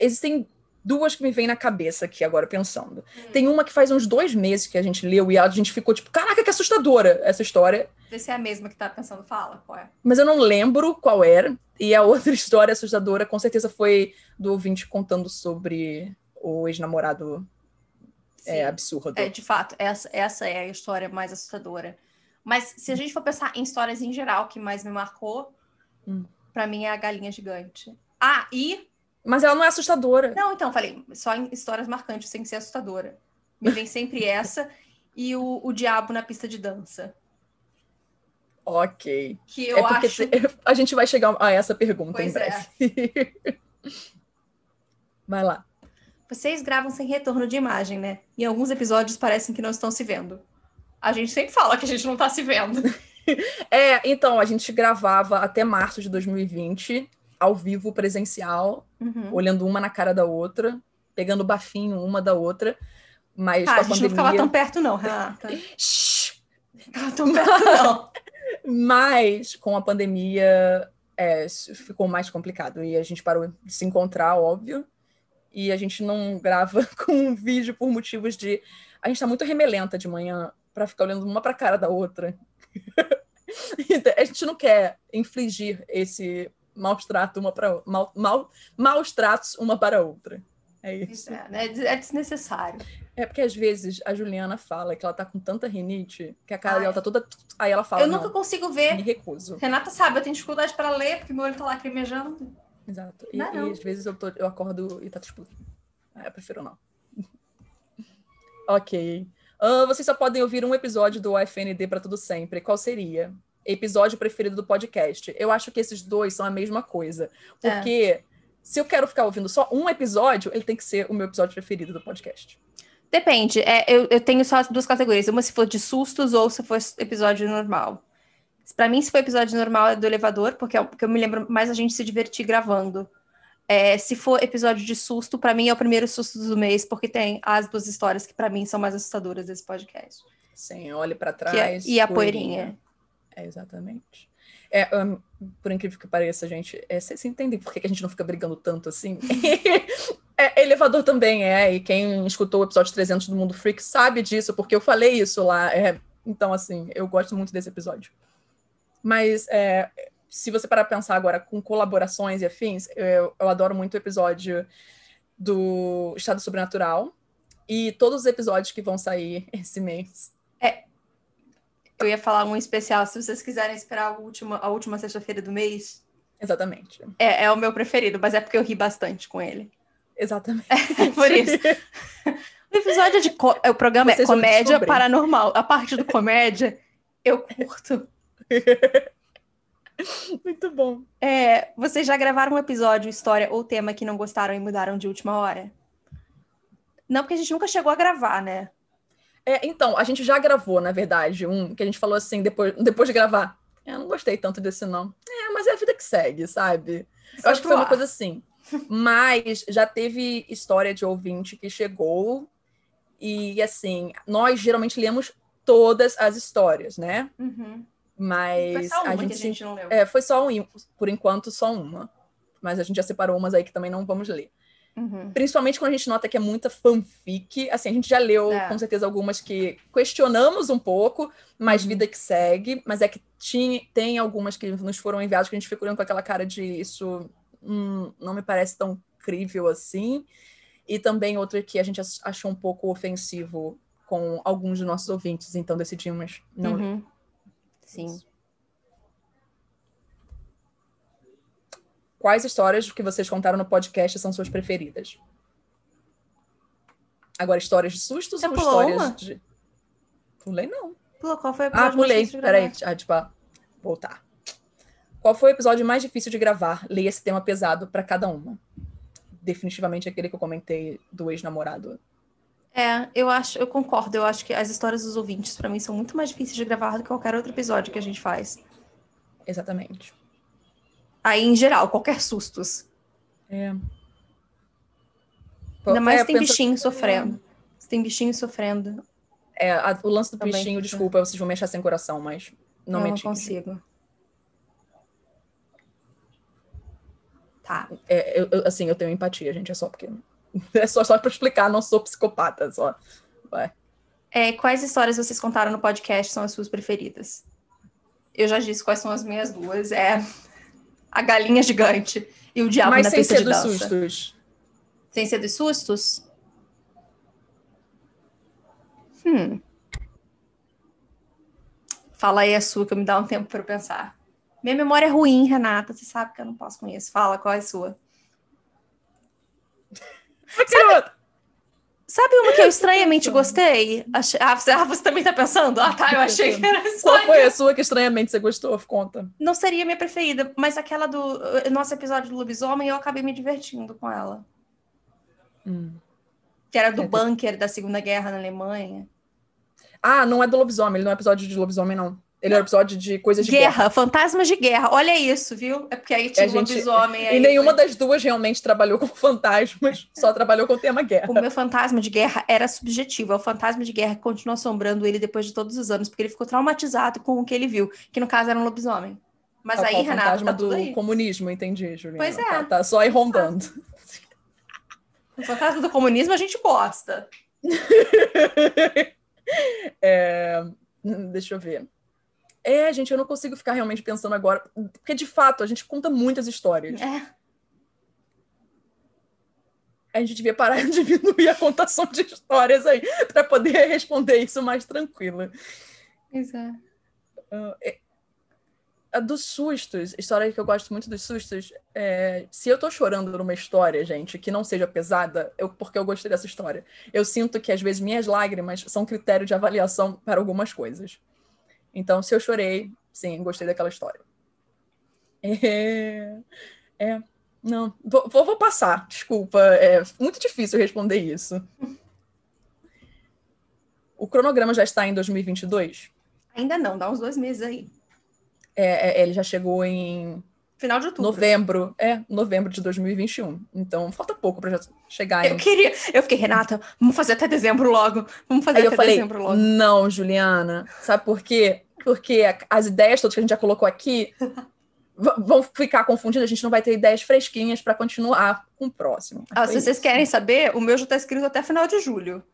Speaker 2: existem duas que me vêm na cabeça aqui agora pensando. Tem uma que faz uns dois meses que a gente leu e a gente ficou tipo, caraca, que assustadora essa história.
Speaker 1: Vê se é a mesma que tá pensando. Fala, qual é?
Speaker 2: Mas eu não lembro qual era. E a outra <laughs> história assustadora, com certeza, foi do ouvinte contando sobre o ex-namorado é, absurdo.
Speaker 1: É, de fato, essa, essa é a história mais assustadora. Mas se a gente for pensar em histórias em geral que mais me marcou,
Speaker 2: Hum.
Speaker 1: pra mim é a galinha gigante. Ah, e.
Speaker 2: Mas ela não é assustadora.
Speaker 1: Não, então, falei, só em histórias marcantes, sem ser assustadora. Me vem sempre <laughs> essa e o, o diabo na pista de dança.
Speaker 2: Ok.
Speaker 1: Que eu
Speaker 2: é porque
Speaker 1: acho. <laughs>
Speaker 2: a gente vai chegar a essa pergunta em
Speaker 1: Pois é.
Speaker 2: breve. <laughs> vai lá.
Speaker 1: Vocês gravam sem retorno de imagem, né? Em alguns episódios parecem que não estão se vendo. A gente sempre fala que a gente não tá se vendo. <laughs>
Speaker 2: É, então, a gente gravava até março de 2020, ao vivo, presencial,
Speaker 1: Uhum.
Speaker 2: olhando uma na cara da outra, pegando bafinho uma da outra. Mas
Speaker 1: Ah, a
Speaker 2: a
Speaker 1: gente não ficava
Speaker 2: pandemia.
Speaker 1: tão perto, não, Renata. Ficava tão perto, não. <laughs>
Speaker 2: Mas com a pandemia é, ficou mais complicado e a gente parou de se encontrar, óbvio. E a gente não grava <laughs> com um vídeo por motivos de. A gente tá muito remelenta de manhã pra ficar olhando uma pra cara da outra. <laughs> Então, a gente não quer infligir esse maus trato uma para mal, mal, maus tratos uma para a outra. É isso.
Speaker 1: É, né? é desnecessário.
Speaker 2: É porque às vezes a Juliana fala que ela tá com tanta rinite que a cara
Speaker 1: Ai.
Speaker 2: dela tá toda. Aí ela fala.
Speaker 1: eu nunca
Speaker 2: "Não,
Speaker 1: consigo
Speaker 2: me
Speaker 1: ver.
Speaker 2: recuso.
Speaker 1: Renata sabe, eu tenho dificuldade para ler, porque meu olho tá lacrimejando.
Speaker 2: Exato. E,
Speaker 1: Não, não.
Speaker 2: e às vezes eu, tô, eu acordo e tá tipo. Eu prefiro não. <laughs> ok. Ah, vocês só podem ouvir um episódio do UFND para tudo sempre. Qual seria? Episódio preferido do podcast. Eu acho que esses dois são a mesma coisa.
Speaker 1: É.
Speaker 2: Porque se eu quero ficar ouvindo só um episódio, ele tem que ser o meu episódio preferido do podcast.
Speaker 1: Depende. É, eu, eu tenho só duas categorias. Uma se for de sustos ou se for episódio normal. Pra mim, se for episódio normal, é do elevador, porque, é o- porque eu me lembro mais a gente se divertir gravando. É, se for episódio de susto, pra mim é o primeiro susto do mês, porque tem as duas histórias que pra mim são mais assustadoras desse podcast.
Speaker 2: Sim, olhe para
Speaker 1: é-
Speaker 2: trás.
Speaker 1: e a poeirinha.
Speaker 2: É, exatamente. É, hum, por incrível que pareça, gente, é, vocês entendem por que que a gente não fica brigando tanto assim? <laughs> É, elevador também é, e quem escutou o episódio 300 do Mundo Freak sabe disso, porque eu falei isso lá. é, então, assim, eu gosto muito desse episódio. Mas, é, se você parar pra pensar agora com colaborações e afins, eu, eu adoro muito o episódio do Estado Sobrenatural e todos os episódios que vão sair <laughs> esse mês.
Speaker 1: Eu ia falar um especial, se vocês quiserem esperar a última, a última sexta-feira do mês.
Speaker 2: Exatamente.
Speaker 1: É, é o meu preferido, mas é porque eu ri bastante com ele.
Speaker 2: Exatamente.
Speaker 1: É por isso. <laughs> O episódio de. co- O programa
Speaker 2: Vocês
Speaker 1: é comédia paranormal. A parte do comédia, eu curto. <laughs> <laughs>
Speaker 2: Muito bom.
Speaker 1: É, vocês já gravaram um episódio, história ou tema que não gostaram e mudaram de última hora? Não, porque a gente nunca chegou a gravar, né?
Speaker 2: É, então, a gente já gravou, na verdade, um que a gente falou assim, depois, depois de gravar. "É, Eu não gostei tanto desse, não. É, mas é a vida que segue, sabe? Eu acho que foi uma coisa assim. Mas já teve história de ouvinte que chegou e, assim, nós geralmente lemos todas as histórias, né?
Speaker 1: Uhum.
Speaker 2: Mas
Speaker 1: Foi só uma
Speaker 2: a
Speaker 1: que
Speaker 2: gente,
Speaker 1: a gente não leu.
Speaker 2: É, foi só um, por enquanto, só uma. Mas a gente já separou umas aí que também não vamos ler.
Speaker 1: Uhum.
Speaker 2: Principalmente quando a gente nota que é muita fanfic. Assim, a gente já leu,
Speaker 1: É.
Speaker 2: com certeza, algumas que questionamos um pouco, mas
Speaker 1: Uhum.
Speaker 2: vida que segue. Mas é que tinha, tem algumas que nos foram enviadas que a gente fica olhando com aquela cara de isso hum, não me parece tão crível assim. E também outra que a gente ach- achou um pouco ofensivo com alguns dos nossos ouvintes, então decidimos não ler.
Speaker 1: Uhum. Sim.
Speaker 2: Quais histórias que vocês contaram no podcast são suas preferidas? Agora, histórias de sustos
Speaker 1: Você
Speaker 2: ou histórias
Speaker 1: uma?
Speaker 2: de. Pulei, não.
Speaker 1: Pulou, qual foi o
Speaker 2: Ah,
Speaker 1: episódio mais
Speaker 2: pulei. Peraí. Ah, tipo, ah, voltar. Qual foi o episódio mais difícil de gravar? Leia esse tema pesado para cada uma. Definitivamente aquele que eu comentei do ex-namorado.
Speaker 1: É, eu acho, eu concordo. Eu acho que as histórias dos ouvintes, pra mim, são muito mais difíceis de gravar do que qualquer outro episódio que a gente faz.
Speaker 2: Exatamente.
Speaker 1: Aí, em geral, qualquer sustos.
Speaker 2: É.
Speaker 1: Ainda mais
Speaker 2: É,
Speaker 1: se tem bichinho sofrendo. Se tem bichinho sofrendo.
Speaker 2: É, a- o lance do
Speaker 1: Também
Speaker 2: bichinho, desculpa, vocês vão me achar sem coração, mas não
Speaker 1: eu
Speaker 2: me
Speaker 1: não consigo. Tá.
Speaker 2: É, eu, eu- assim, eu tenho empatia, gente, é só porque. <laughs> É só, só pra explicar, não sou psicopata, só. Vai.
Speaker 1: É, quais histórias vocês contaram no podcast são as suas preferidas? Eu já disse quais são as minhas duas. É a galinha gigante e o diabo
Speaker 2: Mas
Speaker 1: na
Speaker 2: sem
Speaker 1: pista
Speaker 2: ser
Speaker 1: de
Speaker 2: dos
Speaker 1: dança.
Speaker 2: sustos.
Speaker 1: Sem ser dos sustos? Hum. Fala aí a sua, que eu me dá um tempo para pensar. Minha memória é ruim, Renata. Você sabe que eu não posso com isso. Fala, qual é a sua?
Speaker 2: Sabe...
Speaker 1: Sabe uma que eu estranhamente gostei? Ah, você... ah, você também tá pensando? Ah, tá, eu achei que era só.
Speaker 2: Qual foi a sua que estranhamente você gostou? Conta.
Speaker 1: Não seria minha preferida, mas aquela do eh, nosso episódio do lobisomem, eu acabei me divertindo com ela.
Speaker 2: Hum.
Speaker 1: Que era do
Speaker 2: É.
Speaker 1: bunker da Segunda Guerra na Alemanha.
Speaker 2: Ah, não é do lobisomem, ele não é episódio de lobisomem, não. Ele é um episódio de coisas de guerra.
Speaker 1: Guerra, fantasmas de guerra. Olha isso, viu? É porque aí tinha
Speaker 2: A
Speaker 1: um
Speaker 2: gente-
Speaker 1: lobisomem aí.
Speaker 2: E nenhuma
Speaker 1: foi-
Speaker 2: das duas realmente trabalhou com <laughs> fantasmas, só trabalhou com o tema guerra.
Speaker 1: O meu fantasma de guerra era subjetivo. É o fantasma de guerra que continua assombrando ele depois de todos os anos, porque ele ficou traumatizado com o que ele viu, que no caso era um lobisomem. Mas
Speaker 2: É o
Speaker 1: aí,
Speaker 2: qual
Speaker 1: Renata,
Speaker 2: fantasma
Speaker 1: tá
Speaker 2: do
Speaker 1: aí.
Speaker 2: comunismo, entendi, Juliana.
Speaker 1: Pois é.
Speaker 2: Tá, tá só aí rondando. <laughs>
Speaker 1: O fantasma do comunismo a gente gosta. <laughs>
Speaker 2: É, hum, Deixa eu ver. É, gente, eu não consigo ficar realmente pensando agora, porque de fato a gente conta muitas histórias.
Speaker 1: É.
Speaker 2: A gente devia parar de diminuir a contação de histórias aí, para poder responder isso mais tranquila.
Speaker 1: É.
Speaker 2: Ah, é- a dos sustos, história que eu gosto muito dos sustos, é, se eu tô chorando numa história, gente, que não seja pesada, eu, porque eu gostei dessa história, eu sinto que às vezes minhas lágrimas são critério de avaliação para algumas coisas. Então, se eu chorei, sim, gostei daquela história. É, é, não, vou, vou, passar, desculpa, é muito difícil responder isso. O cronograma já está em 2022?
Speaker 1: Ainda não, dá uns dois meses aí.
Speaker 2: É, é, ele já chegou em
Speaker 1: Final de outubro.
Speaker 2: novembro, é, novembro de 2021. Então, falta pouco para já chegar em.
Speaker 1: Eu queria. Eu fiquei, Renata, vamos fazer até dezembro logo. Vamos fazer
Speaker 2: Aí eu
Speaker 1: até
Speaker 2: falei,
Speaker 1: dezembro logo.
Speaker 2: não, Juliana, sabe por quê? Porque as ideias todas que a gente já colocou aqui <laughs> vão ficar confundidas, a gente não vai ter ideias fresquinhas para continuar com o próximo.
Speaker 1: Ah, se vocês
Speaker 2: isso.
Speaker 1: querem saber, o meu já está escrito até final de julho.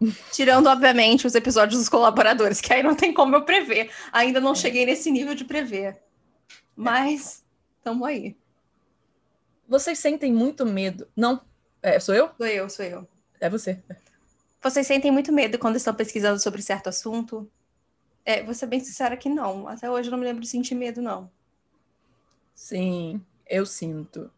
Speaker 1: <laughs> Tirando, obviamente, os episódios dos colaboradores, que aí não tem como eu prever. Ainda não cheguei nesse nível de prever. Mas, estamos aí.
Speaker 2: Vocês sentem muito medo. Não, é, sou eu?
Speaker 1: Sou eu, sou eu.
Speaker 2: É você.
Speaker 1: Vocês sentem muito medo quando estão pesquisando sobre certo assunto? É, vou ser bem sincera que não. Até hoje eu não me lembro de sentir medo, não.
Speaker 2: Sim, eu sinto.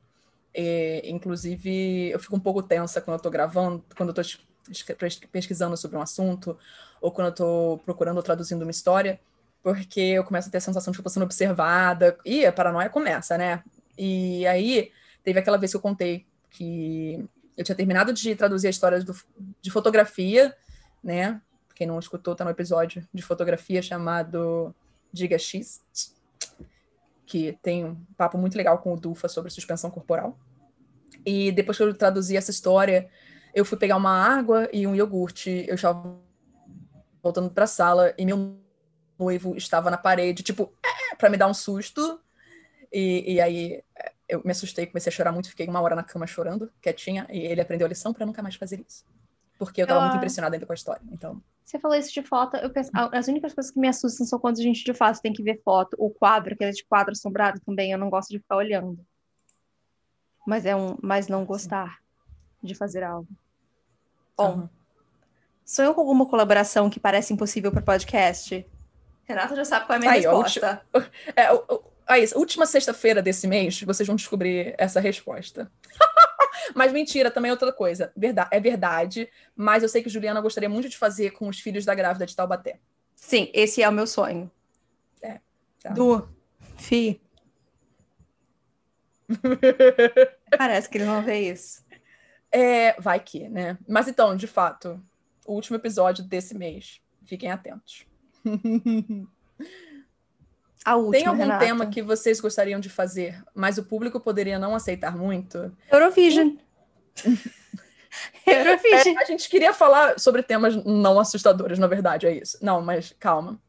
Speaker 2: É, inclusive, eu fico um pouco tensa quando eu tô gravando, quando eu tô es- es- pesquisando sobre um assunto, ou quando eu tô procurando ou traduzindo uma história, porque eu começo a ter a sensação de que eu tô sendo observada, e a paranoia começa, né? E aí, teve aquela vez que eu contei que eu tinha terminado de traduzir a história do- de fotografia, né? Quem não escutou, tá no episódio de fotografia chamado Diga X que tem um papo muito legal com o Dufa sobre suspensão corporal. E depois que eu traduzi essa história, eu fui pegar uma água e um iogurte. Eu estava voltando para a sala e meu noivo estava na parede, tipo, para me dar um susto. E, e aí é, eu me assustei, comecei a chorar muito, fiquei uma hora na cama chorando, quietinha, e ele aprendeu a lição para nunca mais fazer isso. Porque eu estava
Speaker 1: Ah.
Speaker 2: muito impressionada ainda com a história. Então,
Speaker 1: Você falou isso de foto, eu penso, as únicas coisas que me assustam são quando a gente de fato tem que ver foto, ou quadro, aquele de quadro assombrado também, eu não gosto de ficar olhando. Mas é um, mas não gostar de fazer algo. Bom,
Speaker 2: aham.
Speaker 1: sonhou com alguma colaboração que parece impossível para podcast? Renata já sabe qual é a minha
Speaker 2: Aí, ó,
Speaker 1: resposta. <laughs>
Speaker 2: É, o- o- aí, última sexta-feira desse mês, vocês vão descobrir essa resposta. <laughs> mas mentira, também é outra coisa. Verda- é verdade, mas eu sei que Juliana gostaria muito de fazer com os filhos da grávida de Taubaté.
Speaker 1: Sim, esse é o meu sonho.
Speaker 2: tá?
Speaker 1: Du, Fi, <laughs> parece que eles vão ver isso.
Speaker 2: É, vai que, né? Mas então, de fato, o último episódio desse mês. Fiquem atentos. <laughs>
Speaker 1: A última,
Speaker 2: Tem algum
Speaker 1: Renata.
Speaker 2: tema que vocês gostariam de fazer, mas o público poderia não aceitar muito?
Speaker 1: Eurovision. <laughs> Eurovision.
Speaker 2: É, a gente queria falar sobre temas não assustadores, na verdade, é isso. Não, mas calma.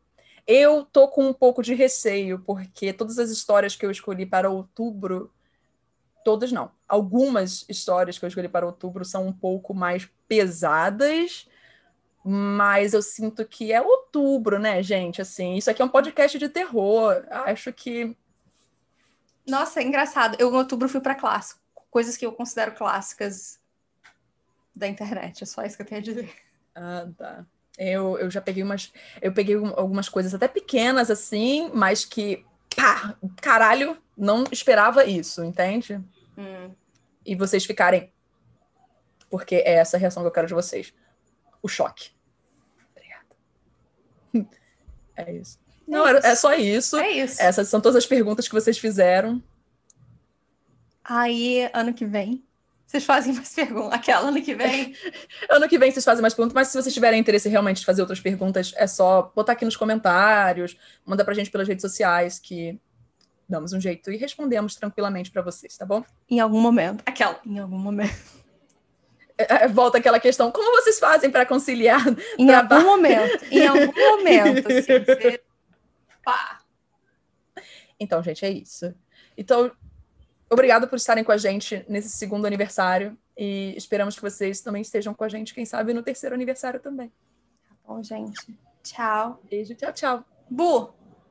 Speaker 2: Eu tô com um pouco de receio, porque todas as histórias que eu escolhi para outubro, todas não, algumas histórias que eu escolhi para outubro são um pouco mais pesadas, mas eu sinto que é outubro, né, gente? Assim, isso aqui é um podcast de terror. Acho que
Speaker 1: Nossa, é engraçado. Eu em outubro fui para clássico. Coisas que eu considero clássicas da internet. É só isso que eu tenho a dizer.
Speaker 2: Ah, tá. Eu, eu já peguei umas. Eu peguei um- algumas coisas até pequenas, assim, mas que. Pá! Caralho, não esperava isso, entende?
Speaker 1: Hum.
Speaker 2: E vocês ficarem. Porque é essa a reação que eu quero de vocês. O choque. Obrigada. <laughs> É isso. Não, era- é só isso.
Speaker 1: É isso.
Speaker 2: Essas são todas as perguntas que vocês fizeram.
Speaker 1: Aí, ano que vem, vocês fazem mais perguntas. Aquela ano que vem. <laughs>
Speaker 2: Ano que vem vocês fazem mais perguntas, mas se vocês tiverem interesse realmente de fazer outras perguntas, é só botar aqui nos comentários, manda pra gente pelas redes sociais que damos um jeito e respondemos tranquilamente pra vocês, tá bom?
Speaker 1: Em algum momento. Aquela. Em algum momento.
Speaker 2: É, volta aquela questão, como vocês fazem pra conciliar?
Speaker 1: Em
Speaker 2: Trabalho.
Speaker 1: algum momento. Em algum <laughs> momento. Assim, você... Pá.
Speaker 2: Então, gente, é isso. Então, obrigado por estarem com a gente nesse segundo aniversário e esperamos que vocês também estejam com a gente, quem sabe, no terceiro aniversário também.
Speaker 1: Tá bom, gente. Tchau.
Speaker 2: Beijo, tchau, tchau.
Speaker 1: Bu,